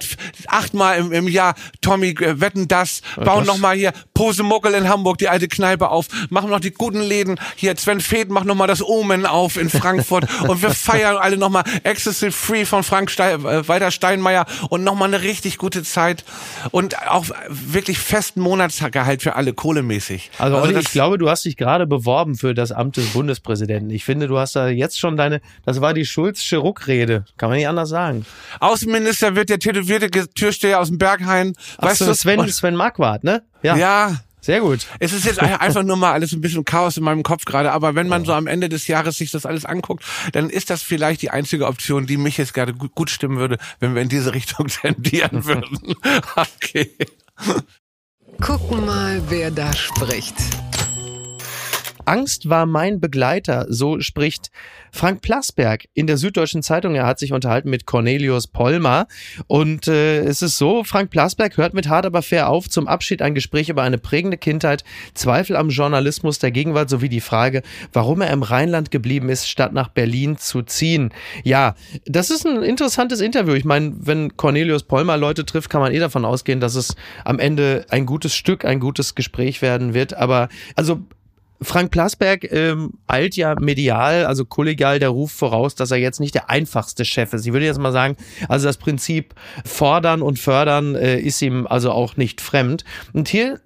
achtmal im, im Jahr Tommy äh, wetten das, bauen das? noch mal hier Posemuckel in Hamburg, die alte Kneipe auf, machen noch die guten Läden. Hier Sven Feth macht noch mal das Omen auf in Frankfurt und wir feiern alle noch mal Excessive Free von Frank Stein, äh, Walter Steinmeier und noch mal eine richtig gute Zeit und auch wirklich festen Monatsgehalt für alle kohlemäßig. Also, also ich glaube, du hast dich gerade beworben für das Amt des Bundespräsidenten. Ich finde, du hast da jetzt schon deine, das war die Schulzsche Ruckrede, kann man nicht anders sagen. Außenminister wird der tätowierte Türsteher aus dem Berghain. Weißt du, Sven, Sven Marquardt, ne? Ja. ja. Sehr gut. Es ist jetzt einfach nur mal alles ein bisschen Chaos in meinem Kopf gerade, aber wenn man so am Ende des Jahres sich das alles anguckt, dann ist das vielleicht die einzige Option, die mich jetzt gerade gut, gut stimmen würde, wenn wir in diese Richtung tendieren würden. okay. Gucken mal, wer da spricht. Angst war mein Begleiter, so spricht Frank Plasberg in der Süddeutschen Zeitung. Er hat sich unterhalten mit Cornelius Polmer. Und äh, es ist so, Frank Plasberg hört mit hart aber fair auf. Zum Abschied ein Gespräch über eine prägende Kindheit, Zweifel am Journalismus der Gegenwart sowie die Frage, warum er im Rheinland geblieben ist, statt nach Berlin zu ziehen. Ja, das ist ein interessantes Interview. Ich meine, wenn Cornelius Polmer Leute trifft, kann man eh davon ausgehen, dass es am Ende ein gutes Stück, ein gutes Gespräch werden wird. Aber also Frank Plasberg ähm, eilt ja medial, also kollegial der Ruf voraus, dass er jetzt nicht der einfachste Chef ist. Ich würde jetzt mal sagen, also das Prinzip fordern und fördern äh, ist ihm also auch nicht fremd. Und hier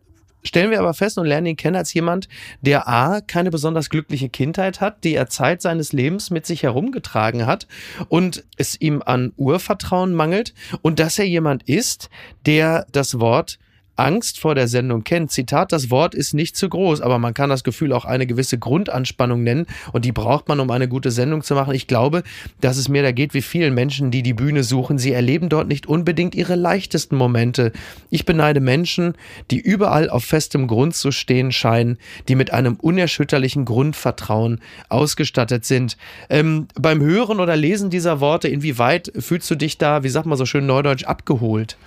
stellen wir aber fest und lernen ihn kennen als jemand, der A, keine besonders glückliche Kindheit hat, die er Zeit seines Lebens mit sich herumgetragen hat und es ihm an Urvertrauen mangelt und dass er jemand ist, der das Wort Angst vor der Sendung kennt. Zitat, das Wort ist nicht zu groß, aber man kann das Gefühl auch eine gewisse Grundanspannung nennen und die braucht man, um eine gute Sendung zu machen. Ich glaube, dass es mir da geht wie vielen Menschen, die die Bühne suchen. Sie erleben dort nicht unbedingt ihre leichtesten Momente. Ich beneide Menschen, die überall auf festem Grund zu stehen scheinen, die mit einem unerschütterlichen Grundvertrauen ausgestattet sind. Ähm, beim Hören oder Lesen dieser Worte, inwieweit fühlst du dich da, wie sagt man so schön neudeutsch, abgeholt?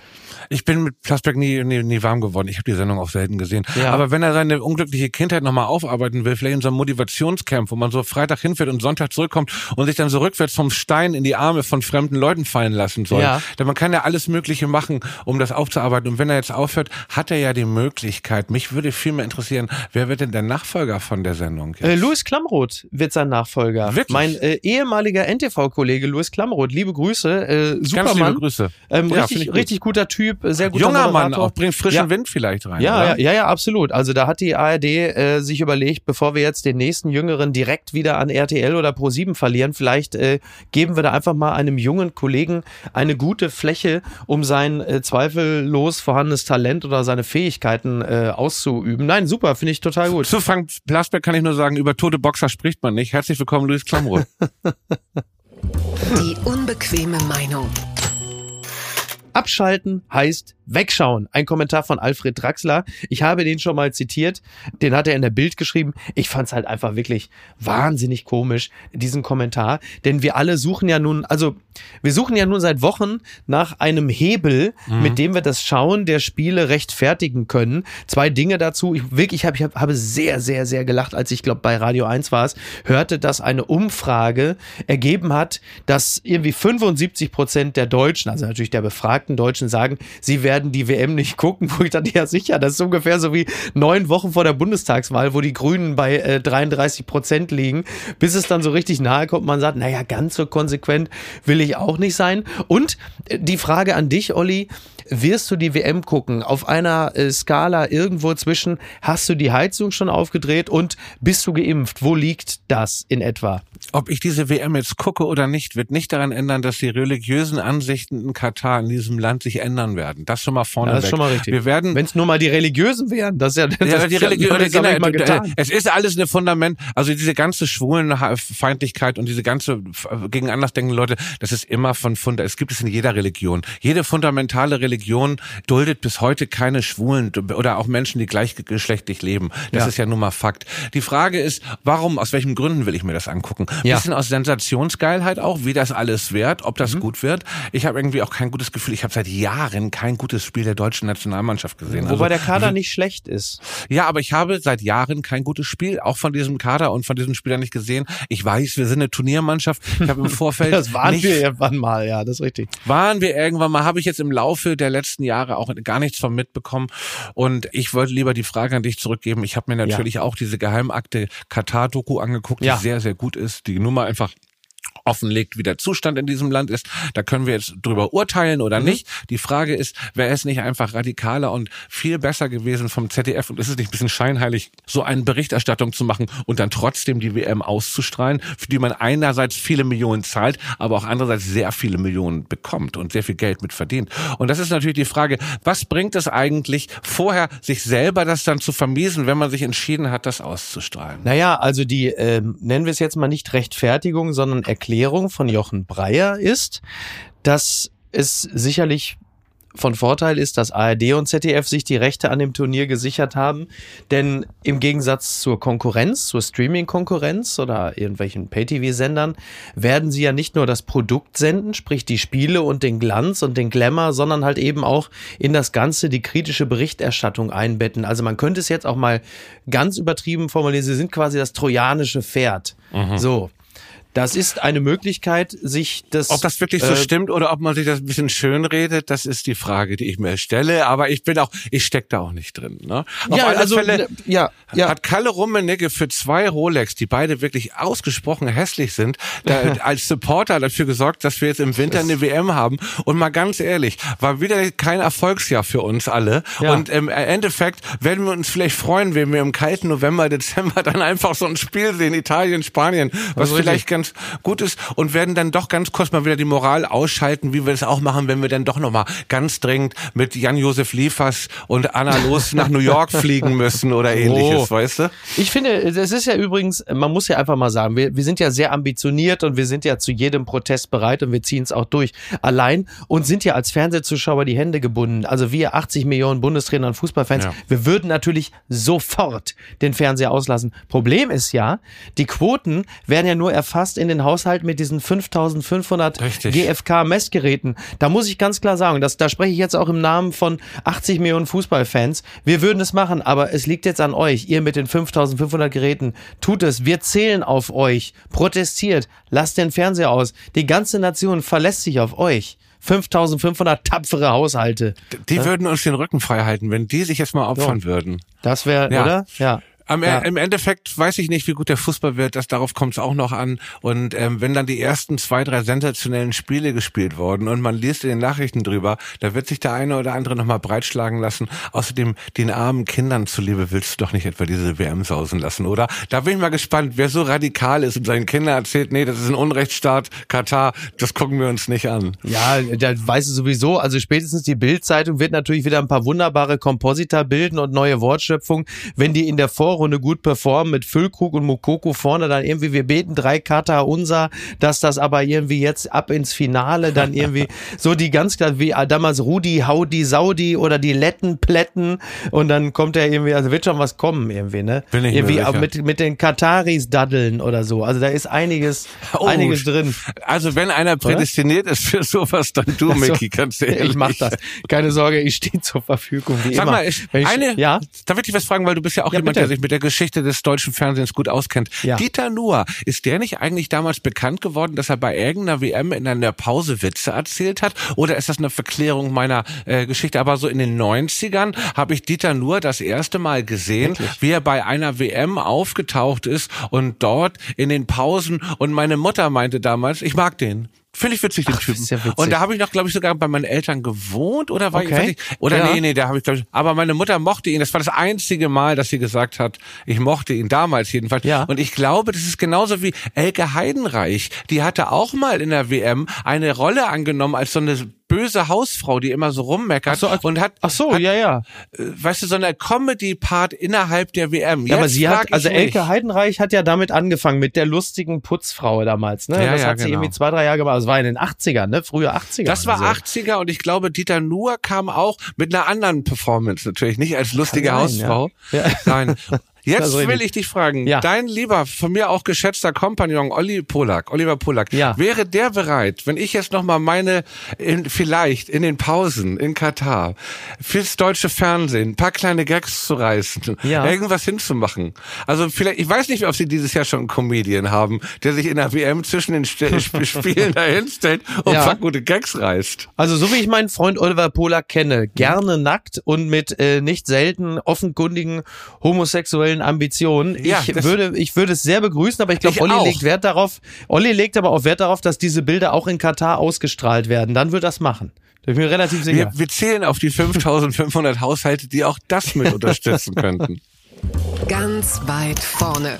Ich bin mit Plasberg nie, nie, nie warm geworden. Ich habe die Sendung auch selten gesehen. Ja. Aber wenn er seine unglückliche Kindheit nochmal aufarbeiten will, vielleicht in so einem Motivationscamp, wo man so Freitag hinfährt und Sonntag zurückkommt und sich dann so rückwärts vom Stein in die Arme von fremden Leuten fallen lassen soll. Ja. Denn man kann ja alles Mögliche machen, um das aufzuarbeiten. Und wenn er jetzt aufhört, hat er ja die Möglichkeit. Mich würde viel mehr interessieren, wer wird denn der Nachfolger von der Sendung? Jetzt? Äh, Louis Klamroth wird sein Nachfolger. Wirklich? Mein äh, ehemaliger NTV-Kollege Louis Klamroth. Liebe Grüße. Äh, Ganz Supermann. liebe Grüße. Ähm, Ja, richtig, richtig guter Typ, sehr guter Junger Mann, Moderator. auch bringt frischen Ja. Wind vielleicht rein. Ja, oder? ja, ja, ja, absolut. Also da hat die ARD äh, sich überlegt, bevor wir jetzt den nächsten Jüngeren direkt wieder an RTL oder Pro7 verlieren, vielleicht äh, geben wir da einfach mal einem jungen Kollegen eine gute Fläche, um sein äh, zweifellos vorhandenes Talent oder seine Fähigkeiten äh, auszuüben. Nein, super, finde ich total gut. Zu Frank Plasberg kann ich nur sagen, über tote Boxer spricht man nicht. Herzlich willkommen, Luis Klamroth. Die unbequeme Meinung. Abschalten heißt wegschauen. Ein Kommentar von Alfred Draxler. Ich habe den schon mal zitiert. Den hat er in der Bild geschrieben. Ich fand es halt einfach wirklich wahnsinnig komisch, diesen Kommentar. Denn wir alle suchen ja nun, also wir suchen ja nun seit Wochen nach einem Hebel, mit dem wir das Schauen der Spiele rechtfertigen können. Zwei Dinge dazu. Ich wirklich, ich habe ich hab, habe sehr, sehr, sehr gelacht, als ich glaube bei Radio 1 war es, hörte, dass eine Umfrage ergeben hat, dass irgendwie 75 Prozent der Deutschen, also natürlich der befragten Deutschen, sagen, sie werden die WM nicht gucken, wo ich dachte, ja sicher, das ist ungefähr so wie neun Wochen vor der Bundestagswahl, wo die Grünen bei äh, 33 Prozent liegen, bis es dann so richtig nahe kommt, man sagt, naja, ganz so konsequent will ich auch nicht sein. Und äh, die Frage an dich, Olli, wirst du die WM gucken? Auf einer äh, Skala irgendwo zwischen, hast du die Heizung schon aufgedreht und bist du geimpft? Wo liegt das in etwa? Ob ich diese WM jetzt gucke oder nicht, wird nicht daran ändern, dass die religiösen Ansichten in Katar in diesem Land sich ändern werden. Das schon mal vorne Ja, das ist schon mal richtig. Wir werden Wenn es nur mal die Religiösen wären, das ist ja, das ja, die ja genau, mal getan. es ist alles eine Fundament, also diese ganze Schwulenfeindlichkeit und diese ganze gegen andersdenkende Leute, das ist immer von Funda, es gibt es in jeder Religion. Jede fundamentale Religion duldet bis heute keine Schwulen oder auch Menschen, die gleichgeschlechtlich leben. Das Ja. ist ja nun mal Fakt. Die Frage ist, warum, aus welchen Gründen will ich mir das angucken? Ja. Bisschen aus Sensationsgeilheit auch, wie das alles wird, ob Mhm. das gut wird. Ich habe irgendwie auch kein gutes Gefühl, ich habe seit Jahren kein gutes Spiel der deutschen Nationalmannschaft gesehen. Wobei Also, der Kader nicht schlecht ist. ja, aber ich habe seit Jahren kein gutes Spiel, auch von diesem Kader und von diesen Spielern nicht gesehen. Ich weiß, wir sind eine Turniermannschaft. Ich habe im Vorfeld Das waren nicht, wir irgendwann mal, ja, das ist richtig. waren wir irgendwann mal, habe ich jetzt im Laufe der letzten Jahre auch gar nichts von mitbekommen. Und ich wollte lieber die Frage an dich zurückgeben. Ich habe mir natürlich auch diese Geheimakte Katar-Doku angeguckt, Ja. die sehr, sehr gut ist, die Nummer einfach offenlegt, wie der Zustand in diesem Land ist. Da können wir jetzt drüber urteilen oder nicht. Die Frage ist, wäre es nicht einfach radikaler und viel besser gewesen vom ZDF und ist es nicht ein bisschen scheinheilig, so eine Berichterstattung zu machen und dann trotzdem die WM auszustrahlen, für die man einerseits viele Millionen zahlt, aber auch andererseits sehr viele Millionen bekommt und sehr viel Geld mit verdient. Und das ist natürlich die Frage, was bringt es eigentlich, vorher sich selber das dann zu vermiesen, wenn man sich entschieden hat, das auszustrahlen? Naja, also die, ähm, nennen wir es jetzt mal nicht Rechtfertigung, sondern Erklärung von Jochen Breyer ist, dass es sicherlich von Vorteil ist, dass ARD und ZDF sich die Rechte an dem Turnier gesichert haben. Denn im Gegensatz zur Konkurrenz, zur Streaming-Konkurrenz oder irgendwelchen Pay-TV-Sendern, werden sie ja nicht nur das Produkt senden, sprich die Spiele und den Glanz und den Glamour, sondern halt eben auch in das Ganze die kritische Berichterstattung einbetten. Also man könnte es jetzt auch mal ganz übertrieben formulieren, sie sind quasi das trojanische Pferd. So. Das ist eine Möglichkeit, sich das. Ob das wirklich so äh, stimmt oder ob man sich das ein bisschen schön redet, das ist die Frage, die ich mir stelle. Aber ich bin auch, ich steck da auch nicht drin. Ne? Auf Ja, alle also, Fälle ja, ja. hat Kalle Rummenigge für zwei Rolex, die beide wirklich ausgesprochen hässlich sind, da, als Supporter dafür gesorgt, dass wir jetzt im Winter eine WM haben. Und mal ganz ehrlich, war wieder kein Erfolgsjahr für uns alle. Ja. Und im Endeffekt werden wir uns vielleicht freuen, wenn wir im kalten November, Dezember dann einfach so ein Spiel sehen, Italien, Spanien, was Also vielleicht ganz gut ist und werden dann doch ganz kurz mal wieder die Moral ausschalten, wie wir es auch machen, wenn wir dann doch nochmal ganz dringend mit Jan-Josef Liefers und Anna Los nach New York fliegen müssen oder ähnliches, Oh. weißt du? Ich finde, das ist ja übrigens, man muss ja einfach mal sagen, wir, wir sind ja sehr ambitioniert und wir sind ja zu jedem Protest bereit und wir ziehen es auch durch. Allein und sind ja als Fernsehzuschauer die Hände gebunden. Also wir 80 Millionen Bundestrainer und Fußballfans, Ja. wir würden natürlich sofort den Fernseher auslassen. Problem ist ja, die Quoten werden ja nur erfasst, passt in den Haushalt mit diesen 5500 Richtig. GFK-Messgeräten. Da muss ich ganz klar sagen, dass, da spreche ich jetzt auch im Namen von 80 Millionen Fußballfans. Wir würden es machen, aber es liegt jetzt an euch. Ihr mit den 5500 Geräten, tut es. Wir zählen auf euch. Protestiert. Lasst den Fernseher aus. Die ganze Nation verlässt sich auf euch. 5500 tapfere Haushalte. Die würden uns den Rücken frei halten, wenn die sich jetzt mal opfern würden. Das wäre, Ja. oder? Ja. Am, Ja. Im Endeffekt weiß ich nicht, wie gut der Fußball wird. Das, darauf kommt es auch noch an. Und ähm, wenn dann die ersten zwei, drei sensationellen Spiele gespielt wurden und man liest in den Nachrichten drüber, da wird sich der eine oder andere nochmal breitschlagen lassen. Außerdem, den armen Kindern zuliebe willst du doch nicht etwa diese WM sausen lassen, oder? Da bin ich mal gespannt, wer so radikal ist und seinen Kindern erzählt, nee, das ist ein Unrechtsstaat, Katar, das gucken wir uns nicht an. Ja, da weiß es sowieso. Also spätestens die Bild-Zeitung wird natürlich wieder ein paar wunderbare Komposita bilden und neue Wortschöpfungen, wenn die in der Vorrunde gut performen mit Füllkrug und Mukoko vorne, dann irgendwie wir beten drei Kata unser, dass das aber irgendwie jetzt ab ins Finale dann irgendwie so die ganz klar wie damals Rudi, Haudi, Saudi oder die Letten, Plätten und dann kommt er irgendwie, also wird schon was kommen irgendwie, ne? Bin ich irgendwie mit mit den Kataris daddeln oder so. Also da ist einiges Oh, einiges drin. Also wenn einer prädestiniert ist für sowas, dann du, Also, Micky, ganz ehrlich. Ich mach das. Keine Sorge, ich stehe zur Verfügung, Sag immer. mal, ich, ich, eine, ja? da würde ich was fragen, weil du bist ja auch Ja, jemand, bitte. der sich mit der Geschichte des deutschen Fernsehens gut auskennt. Ja. Dieter Nuhr, ist der nicht eigentlich damals bekannt geworden, dass er bei irgendeiner WM in einer Pause Witze erzählt hat? Oder ist das eine Verklärung meiner äh, Geschichte? Aber so in den 90ern habe ich Dieter Nuhr das erste Mal gesehen, wie er bei einer WM aufgetaucht ist und dort in den Pausen und meine Mutter meinte damals, ich mag den. Finde ich witzig, den Ach, Typen. ja witzig. Und da habe ich noch, glaube ich, sogar bei meinen Eltern gewohnt oder war ich, Okay. weiß ich, oder Ja. nee, nee, da habe ich, glaube ich, aber meine Mutter mochte ihn. Das war das einzige Mal, dass sie gesagt hat, ich mochte ihn damals jedenfalls. Ja. Und ich glaube, das ist genauso wie Elke Heidenreich. Die hatte auch mal in der WM eine Rolle angenommen als so eine böse Hausfrau, die immer so rummeckert Ach so, und hat, Ach so, hat ja, ja. äh, weißt du, so eine Comedy-Part innerhalb der WM. Ja, aber sie hat, also. Elke Heidenreich hat ja damit angefangen, mit der lustigen Putzfrau damals, ne? Ja, das ja, hat sie genau. irgendwie zwei, drei Jahre gemacht. Das war in den 80ern, ne? Frühe 80er. Das war also. 80er und ich glaube, Dieter Nuhr kam auch mit einer anderen Performance natürlich, nicht als lustige Hausfrau. ja. Ja. Nein. Jetzt will ich dich fragen, Ja. dein lieber, von mir auch geschätzter Kompagnon Olli Polak, Oliver Polak, Ja. wäre der bereit, wenn ich jetzt nochmal meine, in, vielleicht in den Pausen in Katar, fürs deutsche Fernsehen, ein paar kleine Gags zu reißen, Ja. irgendwas hinzumachen. Also vielleicht, ich weiß nicht, ob sie dieses Jahr schon einen Comedian haben, der sich in der WM zwischen den St Sp- Spielen dahinstellt und ein paar gute Gags reißt. Also so wie ich meinen Freund Oliver Polak kenne, gerne nackt und mit äh, nicht selten offenkundigen homosexuellen Ambitionen. Ja, ich würde, ich würde es sehr begrüßen, aber ich glaube, Olli auch. legt Wert darauf. Olli legt aber auch Wert darauf, dass diese Bilder auch in Katar ausgestrahlt werden. Dann wird das machen. Da bin ich mir relativ sicher. Wir, wir zählen auf die 5500 Haushalte, die auch das mit unterstützen könnten. Ganz weit vorne.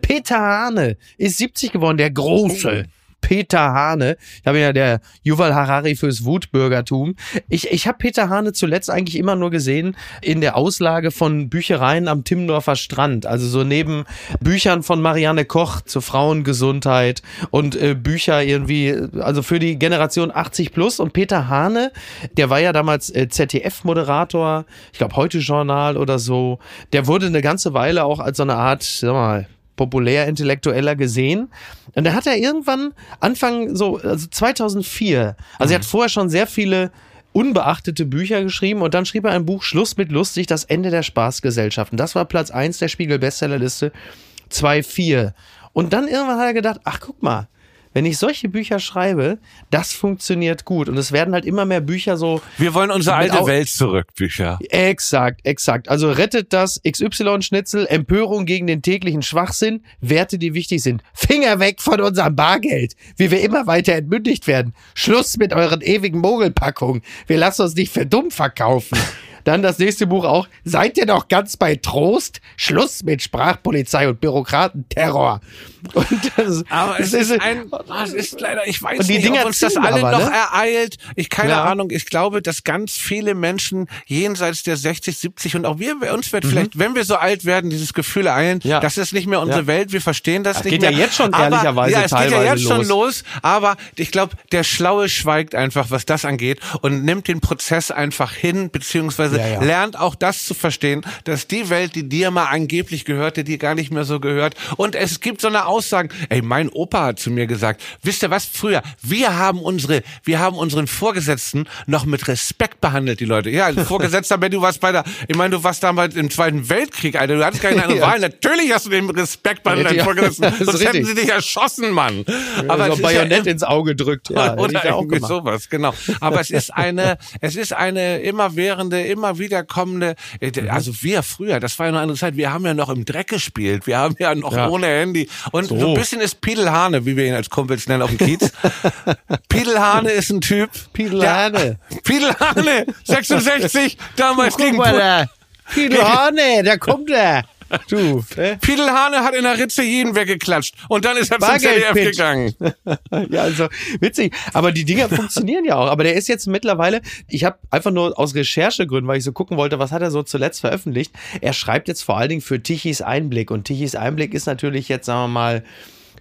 Peter Hane ist 70 geworden, der große. Peter Hane. Ich habe ja der Yuval Harari fürs Wutbürgertum. Ich, ich habe Peter Hane zuletzt eigentlich immer nur gesehen in der Auslage von Büchereien am Timmendorfer Strand. Also so neben Büchern von Marianne Koch zur Frauengesundheit und äh, Bücher irgendwie, also für die Generation 80 plus. Und Peter Hane, der war ja damals äh, ZDF-Moderator, ich glaube Heute-Journal oder so. Der wurde eine ganze Weile auch als so eine Art, sag mal, populär-intellektueller gesehen. Und da hat er irgendwann Anfang so, also 2004, also er hat vorher schon sehr viele unbeachtete Bücher geschrieben und dann schrieb er ein Buch Schluss mit lustig, das Ende der Spaßgesellschaft. Und das war Platz eins der Spiegel-Bestsellerliste 2,4. Und dann irgendwann hat er gedacht, ach guck mal, wenn ich solche Bücher schreibe, das funktioniert gut. Und es werden halt immer mehr Bücher so Wir wollen unsere alte Welt zurück, Bücher. Exakt, exakt. Also rettet das XY-Schnitzel, Empörung gegen den täglichen Schwachsinn, Werte, die wichtig sind. Finger weg von unserem Bargeld, wie wir immer weiter entmündigt werden. Schluss mit euren ewigen Mogelpackungen. Wir lassen uns nicht für dumm verkaufen. Dann das nächste Buch auch. Seid ihr noch ganz bei Trost? Schluss mit Sprachpolizei und Bürokratenterror. Und das, Aber das es ist ein, es ist leider, ich weiß nicht, Dinger ob uns das alle aber, noch ne? ereilt. Ich keine Ja. Ahnung. Ich glaube, dass ganz viele Menschen jenseits der 60, 70 und auch wir, uns wird vielleicht, wenn wir so alt werden, dieses Gefühl ereilen, Mhm. Ja. das ist nicht mehr unsere Ja. Welt. Wir verstehen das, Das nicht geht mehr. ja jetzt schon aber, ehrlicherweise ja, es geht ja teilweise jetzt schon los. los. Aber ich glaube, der Schlaue schweigt einfach, was das angeht und nimmt den Prozess einfach hin, beziehungsweise Also Ja, ja. lernt auch das zu verstehen, dass die Welt, die dir mal angeblich gehörte, dir gar nicht mehr so gehört. Und es gibt so eine Aussage, ey, mein Opa hat zu mir gesagt, wisst ihr was, früher, wir haben unsere, wir haben unseren Vorgesetzten noch mit Respekt behandelt, die Leute. Ja, ein Vorgesetzter, wenn du warst bei der, ich meine, du warst damals im Zweiten Weltkrieg, Alter, du hattest keine andere. Wahl. Natürlich hast du den Respekt behandelt, deinen Vorgesetzten. Sonst hätten sie dich erschossen, Mann. Aber so ist Bajonett ja ins Auge drückt. Ja, oder irgendwie sowas, genau. Aber es ist eine, es ist eine immerwährende, immer wiederkommende, äh, Mhm. also wir früher, das war ja noch eine andere Zeit, wir haben ja noch im Dreck gespielt, wir haben ja noch Ja. ohne Handy und so. So. ein bisschen ist Piedelhane, wie wir ihn als Kumpels nennen auf dem Kiez. Piedelhane ist ein Typ. Piedelhane. Der, Piedelhane, 66, damals gegen Guck mal Pu- da. Piedelhane, da kommt er. Du, ne? Piedelhane hat in der Ritze jeden weggeklatscht und dann ist er zum ZDF Bargeldpitch. gegangen. Ja, also witzig. Aber die Dinger funktionieren ja auch. Aber der ist jetzt mittlerweile, ich habe einfach nur aus Recherchegründen, weil ich so gucken wollte, was hat er so zuletzt veröffentlicht. Er schreibt jetzt vor allen Dingen für Tichys Einblick. Und Tichys Einblick ist natürlich jetzt, sagen wir mal,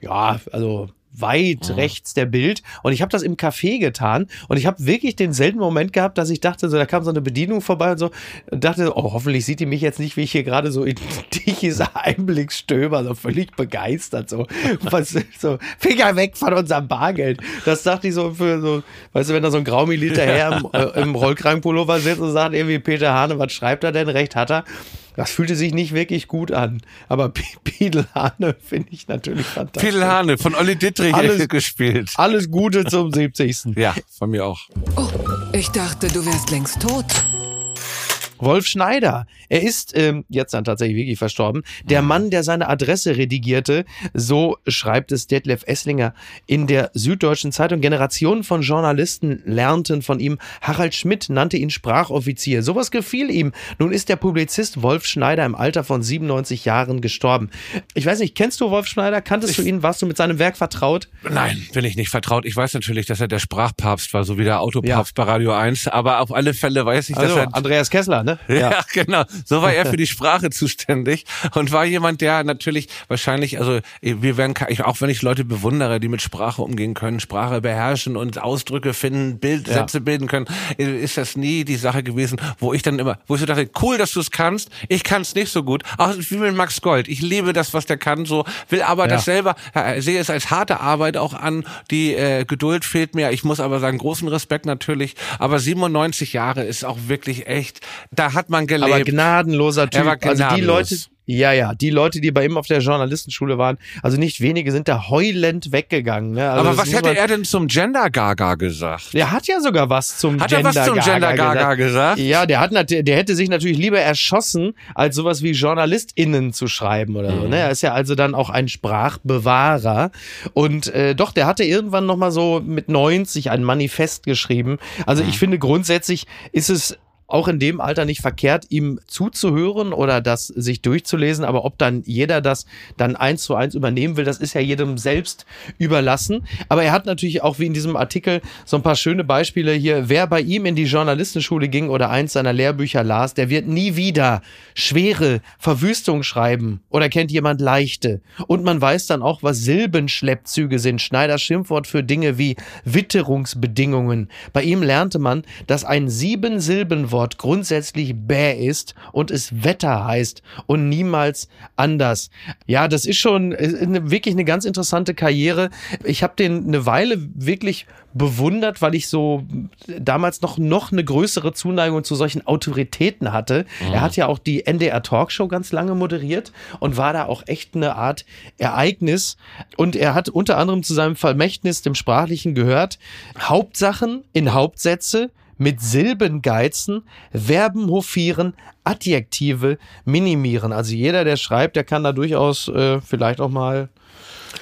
ja, also weit Mhm. rechts der Bild und ich habe das im Café getan und ich habe wirklich den seltenen Moment gehabt, dass ich dachte, so da kam so eine Bedienung vorbei und so und dachte, oh, hoffentlich sieht die mich jetzt nicht, wie ich hier gerade so in Tichys Einblick stöber, so völlig begeistert so, was so Finger weg von unserem Bargeld. Das dachte ich so für so, weißt du, wenn da so ein Graumiliter her im, äh, im Rollkragenpullover sitzt und sagt irgendwie Peter Hane, was schreibt er denn? Recht hat er. Das fühlte sich nicht wirklich gut an. Aber P- Piedel Hane finde ich natürlich fantastisch. Piedelhane von Olli Dittrich Alles- gespielt. Alles Gute zum 70. Ja, von mir auch. Oh, ich dachte, du wärst längst tot. Wolf Schneider. Er ist ähm, jetzt dann tatsächlich wirklich verstorben. Der Mann, der seine Adresse redigierte, so schreibt es Detlef Esslinger in der Süddeutschen Zeitung. Generationen von Journalisten lernten von ihm. Harald Schmidt nannte ihn Sprachoffizier. Sowas gefiel ihm. Nun ist der Publizist Wolf Schneider im Alter von 97 Jahren gestorben. Ich weiß nicht, kennst du Wolf Schneider? Kanntest du ihn? Warst du mit seinem Werk vertraut? Nein, bin ich nicht vertraut. Ich weiß natürlich, dass er der Sprachpapst war, so wie der Autopapst bei Radio 1. Aber auf alle Fälle weiß ich, Also, dass er Andreas Kessler, ne? Ja. genau. So war er für die Sprache zuständig und war jemand, der natürlich wahrscheinlich, also wir werden, auch wenn ich Leute bewundere, die mit Sprache umgehen können, Sprache beherrschen und Ausdrücke finden, Bild, Ja. Sätze bilden können, ist das nie die Sache gewesen, wo ich dann immer, wo ich so dachte, cool, dass du es kannst, ich kann es nicht so gut. Auch wie mit Max Gold. Ich liebe das, was der kann, so will aber Ja. das selber, äh, sehe es als harte Arbeit auch an. Die äh, Geduld fehlt mir. Ich muss aber sagen, großen Respekt natürlich. Aber 97 Jahre ist auch wirklich echt, da hat man gelebt. Aber gnadenloser Typ. Er war Also die gnadenlos. Leute, ja, ja, die Leute, die bei ihm auf der Journalistenschule waren, also nicht wenige sind da heulend weggegangen. Ne? Also aber was hätte er denn zum Gender Gaga gesagt? Der hat ja sogar was zum Hat er Gender was zum Gender Gaga gesagt? Ja, der hat der hätte sich natürlich lieber erschossen, als sowas wie JournalistInnen zu schreiben oder Mhm. so. Ne? Er ist ja also dann auch ein Sprachbewahrer. Und äh, doch, der hatte irgendwann nochmal so mit 90 ein Manifest geschrieben. Also Mhm. ich finde grundsätzlich ist es auch in dem Alter nicht verkehrt, ihm zuzuhören oder das sich durchzulesen. Aber ob dann jeder das dann eins zu eins übernehmen will, das ist ja jedem selbst überlassen. Aber er hat natürlich auch wie in diesem Artikel so ein paar schöne Beispiele hier. Wer bei ihm in die Journalistenschule ging oder eins seiner Lehrbücher las, der wird nie wieder schwere Verwüstung schreiben oder kennt jemand leichte. Und man weiß dann auch, was Silbenschleppzüge sind. Schneiders Schimpfwort für Dinge wie Witterungsbedingungen. Bei ihm lernte man, dass ein Sieben-Silben-Wort grundsätzlich bäh ist und es Wetter heißt und niemals anders. Ja, das ist schon äh, eine, wirklich eine ganz interessante Karriere. Ich habe den eine Weile wirklich bewundert, weil ich so damals noch, noch eine größere Zuneigung zu solchen Autoritäten hatte. Er hat ja auch die NDR Talkshow ganz lange moderiert und war da auch echt eine Art Ereignis. Und er hat unter anderem zu seinem Vermächtnis, dem Sprachlichen, gehört, Hauptsachen in Hauptsätze mit Silben geizen, Verben hofieren, Adjektive minimieren. Also jeder, der schreibt, der kann da durchaus äh, vielleicht auch mal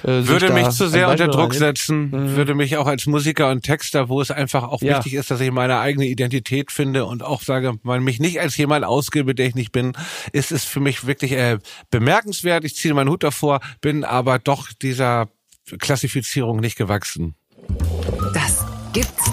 äh, Würde mich zu sehr unter Druck setzen, würde mich auch als Musiker und Texter, wo es einfach auch Ja. wichtig ist, dass ich meine eigene Identität finde und auch sage, man mich nicht als jemand ausgebe, der ich nicht bin, ist es für mich wirklich äh, bemerkenswert. Ich ziehe meinen Hut davor, bin aber doch dieser Klassifizierung nicht gewachsen. Das gibt's.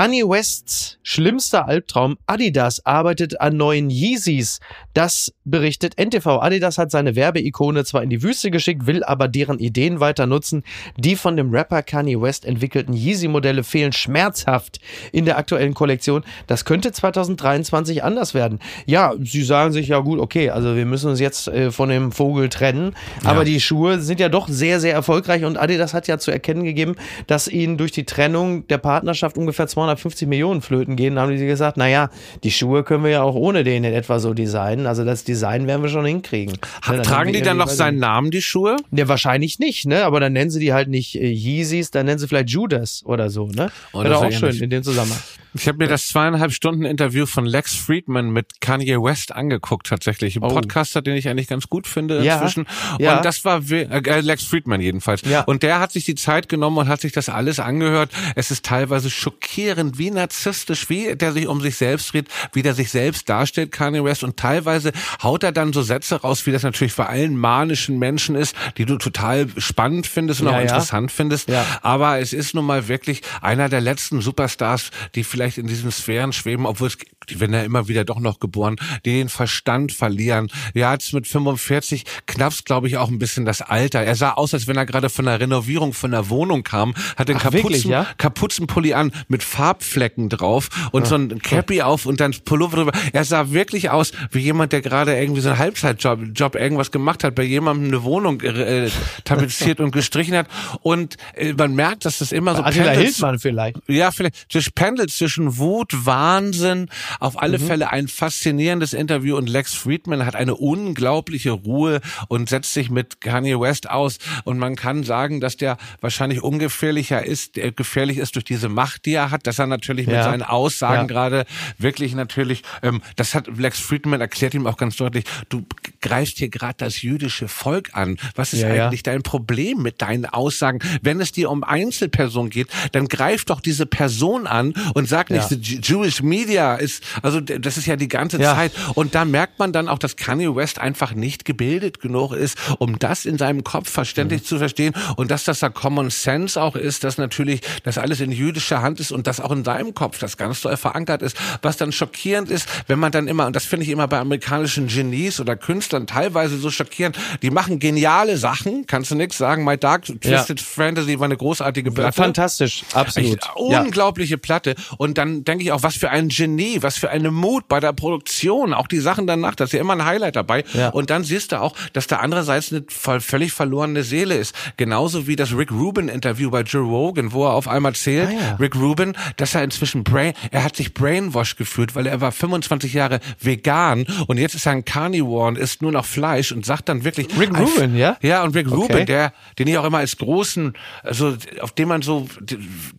Kanye Wests schlimmster Albtraum. Adidas arbeitet an neuen Yeezys. Das berichtet NTV. Adidas hat seine Werbeikone zwar in die Wüste geschickt, will aber deren Ideen weiter nutzen. Die von dem Rapper Kanye West entwickelten Yeezy-Modelle fehlen schmerzhaft in der aktuellen Kollektion. Das könnte 2023 anders werden. Ja, sie sagen sich ja gut, okay, also wir müssen uns jetzt äh, von dem Vogel trennen. Aber die Schuhe sind ja doch sehr, sehr erfolgreich und Adidas hat ja zu erkennen gegeben, dass ihnen durch die Trennung der Partnerschaft ungefähr 250 Millionen flöten gehen. Haben die gesagt, naja, die Schuhe können wir ja auch ohne den in etwa so designen. Also das Design werden wir schon hinkriegen. Ha- Ne, Tragen die dann noch seinen Namen, die Schuhe? Ne, wahrscheinlich nicht, ne? Aber dann nennen sie die halt nicht äh, Yeezys, dann nennen sie vielleicht Judas oder so, ne? Oh, Wäre auch schön ähnlich. in dem Zusammenhang. Ich habe mir das zweieinhalb Stunden Interview von Lex Friedman mit Kanye West angeguckt tatsächlich. Ein Oh. Podcaster, den ich eigentlich ganz gut finde Ja, inzwischen. ja. Und das war we- äh, Lex Friedman jedenfalls. Ja. Und der hat sich die Zeit genommen und hat sich das alles angehört. Es ist teilweise schockierend, wie narzisstisch, wie der sich um sich selbst redet, wie der sich selbst darstellt, Kanye West. Und teilweise haut er dann so Sätze raus, wie das natürlich bei allen manischen Menschen ist, die du total spannend findest und Ja, auch interessant findest. Ja. Aber es ist nun mal wirklich einer der letzten Superstars, die vielleicht in diesen Sphären schweben, obwohl es, die werden ja immer wieder doch noch geboren, die den Verstand verlieren. Ja, jetzt mit 45 knappst, glaube ich, auch ein bisschen das Alter. Er sah aus, als wenn er gerade von der Renovierung von der Wohnung kam, hat den Ach, Kapuzen, wirklich, ja? Kapuzenpulli an mit Farbflecken drauf und so ein Cappy auf und dann Pullover drüber. Er sah wirklich aus wie jemand, der gerade irgendwie so einen Halbzeitjob Job irgendwas gemacht hat, bei jemandem eine Wohnung äh, tapeziert und gestrichen hat. Und äh, man merkt, dass das immer so Attila pendelt- Hildmann vielleicht. ja, vielleicht zwischen pendelt zwischen Wut, Wahnsinn, auf alle Mhm. Fälle ein faszinierendes Interview und Lex Friedman hat eine unglaubliche Ruhe und setzt sich mit Kanye West aus und man kann sagen, dass der wahrscheinlich ungefährlicher ist, der gefährlich ist durch diese Macht, die er hat, dass er natürlich mit Ja. seinen Aussagen Ja. gerade wirklich natürlich, ähm, das hat Lex Friedman erklärt ihm auch ganz deutlich, du greifst hier gerade das jüdische Volk an. Was ist ja. eigentlich dein Problem mit deinen Aussagen? Wenn es dir um Einzelpersonen geht, dann greif doch diese Person an und sag nicht, Ja. Jewish Media ist, also das ist ja die ganze Ja. Zeit. Und da merkt man dann auch, dass Kanye West einfach nicht gebildet genug ist, um das in seinem Kopf Mhm. verständlich zu verstehen und dass das da Common Sense auch ist, dass natürlich das alles in jüdischer Hand ist und das auch in seinem Kopf das ganz doll verankert ist. Was dann schockierend ist, wenn man dann immer, und das finde ich immer bei amerikanischen Genies oder Künstlern teilweise so schockierend, die machen geniale Sachen, kannst du nichts sagen, My Dark Twisted Fantasy war eine großartige Platte. Fantastisch, absolut. Echt Ja. unglaubliche Platte. Und dann denke ich auch, was für ein Genie, was für eine Mut bei der Produktion, auch die Sachen danach, da ist ja immer ein Highlight dabei. Ja. Und dann siehst du auch, dass da andererseits eine voll- völlig verlorene Seele ist. Genauso wie das Rick Rubin Interview bei Joe Rogan, wo er auf einmal zählt, Ah, ja. Rick Rubin, dass er inzwischen Brain, er hat sich Brainwash gefühlt, weil er war 25 Jahre vegan und jetzt ist er ein Carnivore und isst nur noch Fleisch und sagt dann wirklich, Rick Rubin, ja? Ja, und Rick Okay. Rubin, der, den ich auch immer als großen, also auf den man so,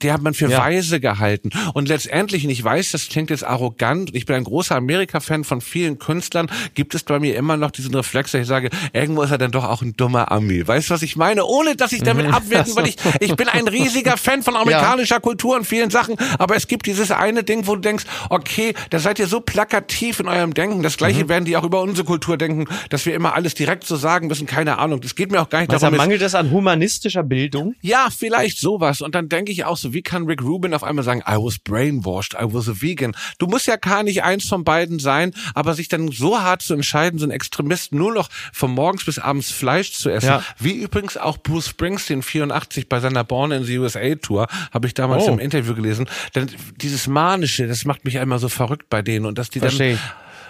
der hat man für Ja. weise gehalten. Und letztendlich, und ich weiß, das klingt jetzt arrogant, ich bin ein großer Amerika-Fan von vielen Künstlern, gibt es bei mir immer noch diesen Reflex, dass ich sage, irgendwo ist er dann doch auch ein dummer Ami. Weißt du, was ich meine? Ohne, dass ich damit abwerten, weil ich, ich bin ein riesiger Fan von amerikanischer Kultur und vielen Sachen, aber es gibt dieses eine Ding, wo du denkst, okay, da seid ihr so plakativ in eurem Denken, das Mhm. gleiche werden die auch über unsere Kultur denken, dass wir immer alles direkt so sagen müssen, keine Ahnung. Das geht mir auch gar nicht Was, da darum, mangelt es an humanistischer Bildung? ja, vielleicht sowas. Und dann denke ich auch so, wie kann Rick Rubin auf einmal sagen, I was brainwashed, I was a vegan. Du musst ja gar nicht eins von beiden sein, aber sich dann so hart zu entscheiden, so ein Extremist nur noch von morgens bis abends Fleisch zu essen. Ja. Wie übrigens auch Bruce Springsteen 84 bei seiner Born in the USA Tour, habe ich damals Oh. im Interview gelesen. Denn dieses Manische, das macht mich einmal so verrückt bei denen und dass die Versteh dann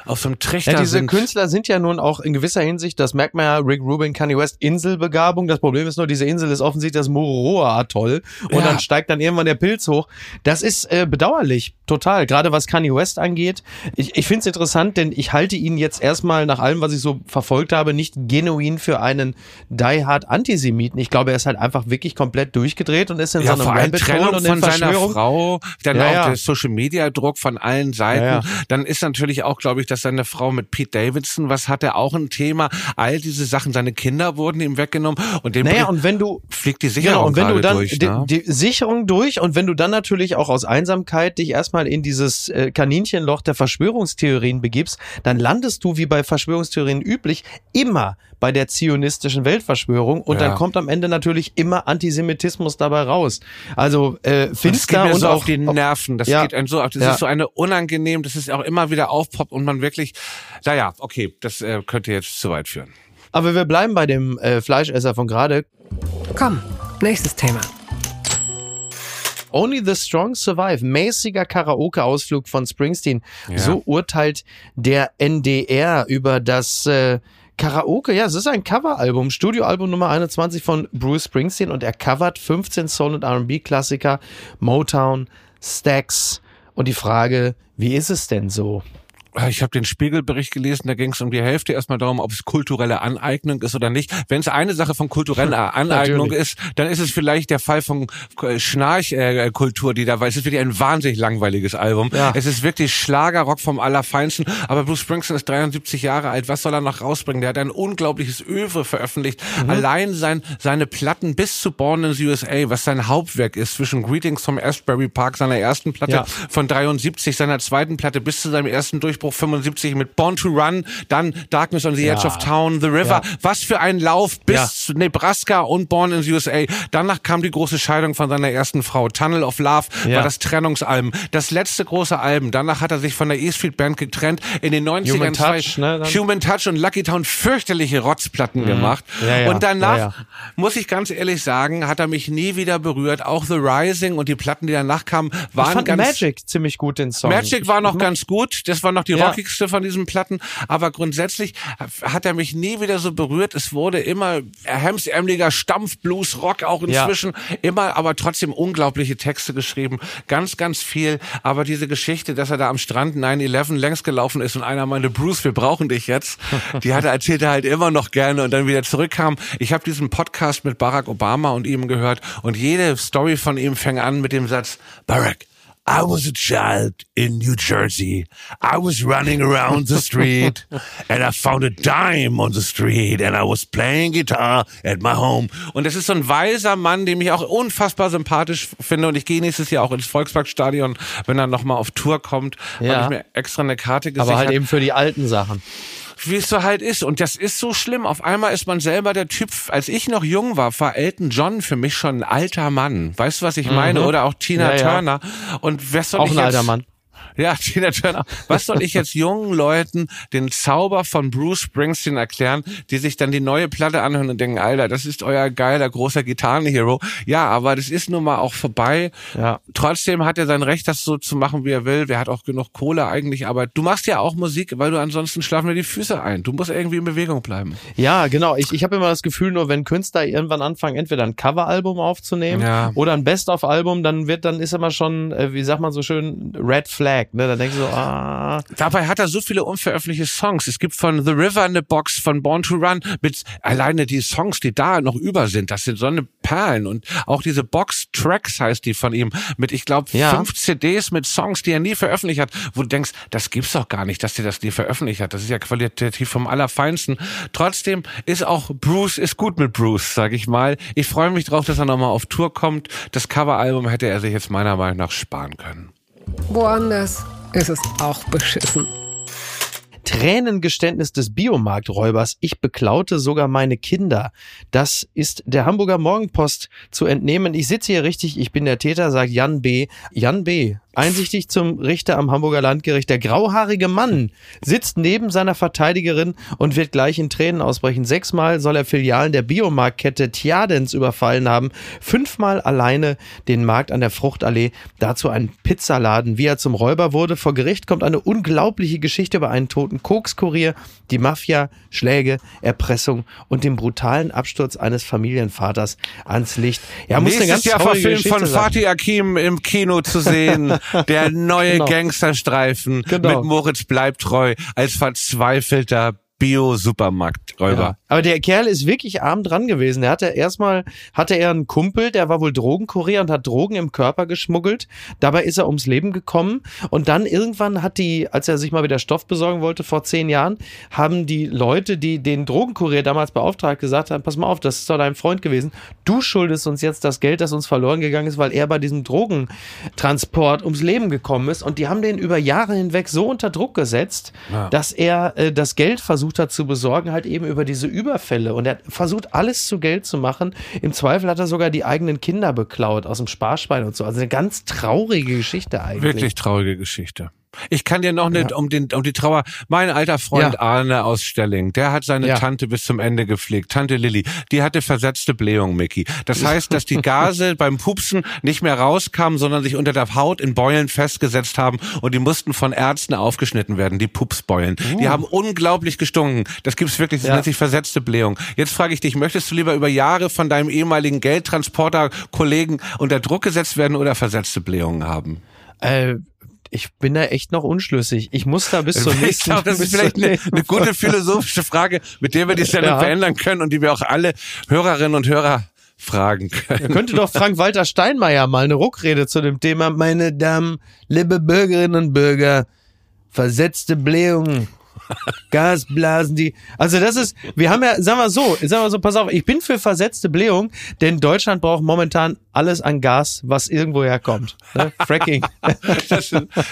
auf so einem Trichter Ja, diese sind. Künstler sind ja nun auch in gewisser Hinsicht, das merkt man ja, Rick Rubin, Kanye West, Inselbegabung. Das Problem ist nur, diese Insel ist offensichtlich das Mururoa-Atoll und Ja. dann steigt dann irgendwann der Pilz hoch. Das ist äh, bedauerlich, total. Gerade was Kanye West angeht. Ich, ich finde es interessant, denn ich halte ihn jetzt erstmal nach allem, was ich so verfolgt habe, nicht genuin für einen die-hard Antisemiten. Ich glaube, er ist halt einfach wirklich komplett durchgedreht und ist in Ja, so vor einem allem Rabbit Trennung und in von seiner. Frau, dann Ja, auch der Social Media Druck von allen Seiten. Dann ist natürlich auch, glaube ich, dass seine Frau mit Pete Davidson was hatte, auch ein Thema. All diese Sachen, seine Kinder wurden ihm weggenommen und dem naja, und wenn du fliegt die Sicherung genau, und wenn du dann durch, ne? die, die, Sicherung durch und wenn du dann natürlich auch aus Einsamkeit dich erstmal in dieses äh, Kaninchenloch der Verschwörungstheorien begibst, dann landest du wie bei Verschwörungstheorien üblich immer bei der zionistischen Weltverschwörung und ja. dann kommt am Ende natürlich immer Antisemitismus dabei raus. Also äh, finster und, und so auch die Nerven. Das ja. geht einem so auf. Das ja. ist so eine unangenehm. Das ist auch immer wieder aufpoppt und man wirklich. Naja, okay, das äh, könnte jetzt zu weit führen. Aber wir bleiben bei dem äh, Fleischesser von gerade. Komm, nächstes Thema. Only the Strong Survive, mäßiger Karaoke-Ausflug von Springsteen. Ja. So urteilt der NDR über das äh, Karaoke. Ja, es ist ein Coveralbum, Studioalbum Nummer 21 von Bruce Springsteen und er covert 15 Soul- und R&B-Klassiker, Motown, Stax. Und die Frage, wie ist es denn so? Ich habe den Spiegelbericht gelesen, da ging es um die Hälfte erstmal darum, ob es kulturelle Aneignung ist oder nicht. Wenn es eine Sache von kultureller Aneignung ist, dann ist es vielleicht der Fall von Schnarchkultur, die da war. Es ist wirklich ein wahnsinnig langweiliges Album. Ja. Es ist wirklich Schlagerrock vom Allerfeinsten. Aber Bruce Springsteen ist 73 Jahre alt. Was soll er noch rausbringen? Der hat ein unglaubliches Övre veröffentlicht. Mhm. Allein sein, seine Platten bis zu Born in the USA, was sein Hauptwerk ist, zwischen Greetings vom Asbury Park, seiner ersten Platte ja. von 73, seiner zweiten Platte bis zu seinem ersten Durchbruch Durchbruch 75 mit Born to Run, dann Darkness on the Edge ja. of Town, The River. Ja. Was für ein Lauf bis ja. zu Nebraska und Born in the USA. Danach kam die große Scheidung von seiner ersten Frau. Tunnel of Love war das Trennungsalbum. Das letzte große Album. Danach hat er sich von der E Street Band getrennt. In den 90ern Human Touch, ne, Human Touch und Lucky Town fürchterliche Rotzplatten mhm. gemacht. Und danach, muss ich ganz ehrlich sagen, hat er mich nie wieder berührt. Auch The Rising und die Platten, die danach kamen, waren ich fand ganz... Magic ziemlich gut, den Song. Magic war noch ganz gut. Das war noch die die ja. rockigste von diesen Platten. Aber grundsätzlich hat er mich nie wieder so berührt. Es wurde immer hemsärmeliger Stampfblues, Rock auch inzwischen. Ja. Immer, aber trotzdem unglaubliche Texte geschrieben. Ganz, ganz viel. Aber diese Geschichte, dass er da am Strand 9-11 längs gelaufen ist und einer meinte, Bruce, wir brauchen dich jetzt. Die hat er erzählt er halt immer noch gerne und dann wieder zurückkam. Ich habe diesen Podcast mit Barack Obama und ihm gehört und jede Story von ihm fängt an mit dem Satz, Barack, I was a child in New Jersey. I was running around the street and I found a dime on the street and I was playing guitar at my home. Und es ist so ein weiser Mann, den ich auch unfassbar sympathisch finde und ich gehe nächstes Jahr auch ins Volksparkstadion, wenn er nochmal auf Tour kommt, ja. habe ich mir extra eine Karte gesichert. Aber halt eben für die alten Sachen wie es so halt ist. Und das ist so schlimm. Auf einmal ist man selber der Typ. Als ich noch jung war, war Elton John für mich schon ein alter Mann. Weißt du, was ich meine? Mhm. Oder auch Tina ja, Turner. Und wer soll auch ich ein jetzt, alter Mann. Ja, Tina Turner. Was soll ich jetzt jungen Leuten den Zauber von Bruce Springsteen erklären, die sich dann die neue Platte anhören und denken, Alter, das ist euer geiler, großer Gitarrenhero. Ja, aber das ist nun mal auch vorbei. Ja. Trotzdem hat er sein Recht, das so zu machen, wie er will. Wer hat auch genug Kohle eigentlich. Aber du machst ja auch Musik, weil du ansonsten schlafen dir die Füße ein. Du musst irgendwie in Bewegung bleiben. Ja, genau. Ich, ich habe immer das Gefühl, nur wenn Künstler irgendwann anfangen, entweder ein Coveralbum aufzunehmen ja. oder ein Best-of-Album, dann wird, dann ist immer schon, äh, wie sagt man so schön, Red Flag. Ne? Dann denkst du so, ah. Dabei hat er so viele unveröffentlichte Songs. Es gibt von The River eine Box, von Born to Run, mit alleine die Songs, die da noch über sind, das sind so eine Perlen. Und auch diese Box Tracks heißt die von ihm, mit, ich glaube, ja. fünf CDs mit Songs, die er nie veröffentlicht hat, wo du denkst, das gibt's doch gar nicht, dass er das nie veröffentlicht hat. Das ist ja qualitativ vom Allerfeinsten. Trotzdem ist auch Bruce, ist gut mit Bruce, sag ich mal. Ich freue mich drauf, dass er nochmal auf Tour kommt. Das Coveralbum hätte er sich jetzt meiner Meinung nach sparen können. Woanders ist es auch beschissen. Tränengeständnis des Biomarkträubers. Ich beklaute sogar meine Kinder. Das ist der Hamburger Morgenpost zu entnehmen. Ich sitze hier richtig, ich bin der Täter, sagt Jan B. Jan B. Einsichtig zum Richter am Hamburger Landgericht. Der grauhaarige Mann sitzt neben seiner Verteidigerin und wird gleich in Tränen ausbrechen. Sechsmal soll er Filialen der Biomarktkette Tjadens überfallen haben. Fünfmal alleine den Markt an der Fruchtallee. Dazu ein Pizzaladen. Wie er zum Räuber wurde. Vor Gericht kommt eine unglaubliche Geschichte über einen toten Kokskurier, die Mafia, Schläge, Erpressung und den brutalen Absturz eines Familienvaters ans Licht. Ja, muss Nächstes eine ganz Jahr verfilmt von Fatih Akim im Kino zu sehen. Der neue genau. Gangsterstreifen genau. mit Moritz Bleibtreu als verzweifelter Bio-Supermarkträuber. Ja. Aber der Kerl ist wirklich arm dran gewesen. Er hatte erstmal, hatte er einen Kumpel, der war wohl Drogenkurier und hat Drogen im Körper geschmuggelt. Dabei ist er ums Leben gekommen. Und dann irgendwann hat die, als er sich mal wieder Stoff besorgen wollte, vor zehn Jahren, haben die Leute, die den Drogenkurier damals beauftragt, gesagt haben, pass mal auf, das ist doch dein Freund gewesen. Du schuldest uns jetzt das Geld, das uns verloren gegangen ist, weil er bei diesem Drogentransport ums Leben gekommen ist. Und die haben den über Jahre hinweg so unter Druck gesetzt, ja. dass er äh, das Geld versucht hat zu besorgen, halt eben über diese Überfälle und er versucht alles zu Geld zu machen. Im Zweifel hat er sogar die eigenen Kinder beklaut aus dem Sparschwein und so. Also eine ganz traurige Geschichte eigentlich. Wirklich traurige Geschichte. Ich kann dir noch nicht ja. um, den, um die Trauer. Mein alter Freund ja. Arne aus Stelling, der hat seine ja. Tante bis zum Ende gepflegt. Tante Lilly, die hatte versetzte Blähung, Mickey. Das heißt, dass die Gase beim Pupsen nicht mehr rauskamen, sondern sich unter der Haut in Beulen festgesetzt haben und die mussten von Ärzten aufgeschnitten werden, die Pupsbeulen. Uh. Die haben unglaublich gestunken. Das gibt's wirklich, das nennt sich versetzte Blähung. Jetzt frage ich dich, möchtest du lieber über Jahre von deinem ehemaligen Geldtransporter-Kollegen unter Druck gesetzt werden oder versetzte Blähungen haben? Äh, ich bin da echt noch unschlüssig. Ich muss da bis zum nächsten. Ich glaube, das ist vielleicht eine, eine, gute philosophische Frage, mit der wir die Sendung ja. verändern können und die wir auch alle Hörerinnen und Hörer fragen können. Da könnte doch Frank-Walter Steinmeier mal eine Ruckrede zu dem Thema, meine Damen, liebe Bürgerinnen und Bürger, versetzte Blähungen Gasblasen, die. Also das ist, wir haben ja, sagen wir so, sagen wir so, pass auf, ich bin für versetzte Blähung, denn Deutschland braucht momentan alles an Gas, was irgendwo herkommt. Ne? Fracking.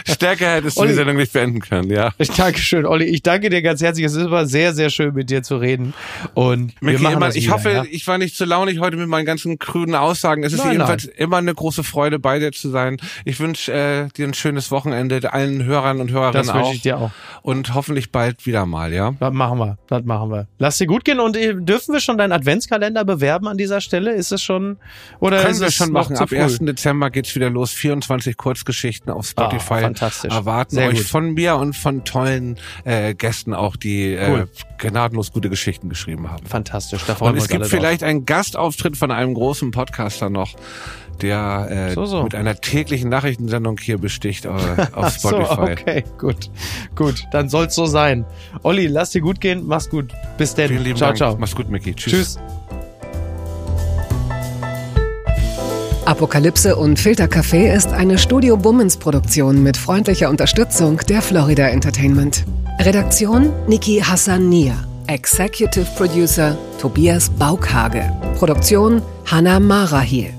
Stärker hättest du Olli, die Sendung nicht beenden können, ja. Ich danke schön, Olli. Ich danke dir ganz herzlich. Es ist immer sehr, sehr schön, mit dir zu reden. Und wir machen immer, ich wieder, hoffe, ja? ich war nicht zu launig heute mit meinen ganzen kruden Aussagen. Es ist nein, jedenfalls nein. immer eine große Freude, bei dir zu sein. Ich wünsche äh, dir ein schönes Wochenende, allen Hörern und Hörerinnen das auch. Das wünsche ich dir auch. Und hoffentlich bald bald wieder mal, ja? Das machen wir, das machen wir. Lass dir gut gehen und äh, dürfen wir schon deinen Adventskalender bewerben an dieser Stelle? Ist es schon, oder Können ist wir es schon machen. Ab 1. Dezember geht's wieder los. 24 Kurzgeschichten auf ah, Spotify. Oh, fantastisch. Erwarten Sehr euch gut. von mir und von tollen äh, Gästen auch, die äh, cool. äh, gnadenlos gute Geschichten geschrieben haben. Fantastisch. Da freuen und wir es gibt vielleicht drauf. einen Gastauftritt von einem großen Podcaster noch der äh, so, so. mit einer täglichen Nachrichtensendung hier besticht äh, auf Spotify. so, okay, gut. Gut, dann soll's so sein. Olli, lass dir gut gehen. Mach's gut. Bis denn. Vielen lieben ciao, Dank. ciao. Mach's gut, Micky. Tschüss. Tschüss. Apokalypse und Filtercafé ist eine Studio Bummens Produktion mit freundlicher Unterstützung der Florida Entertainment. Redaktion Niki Hassania. Executive Producer Tobias Baukhage. Produktion Hannah Marahiel.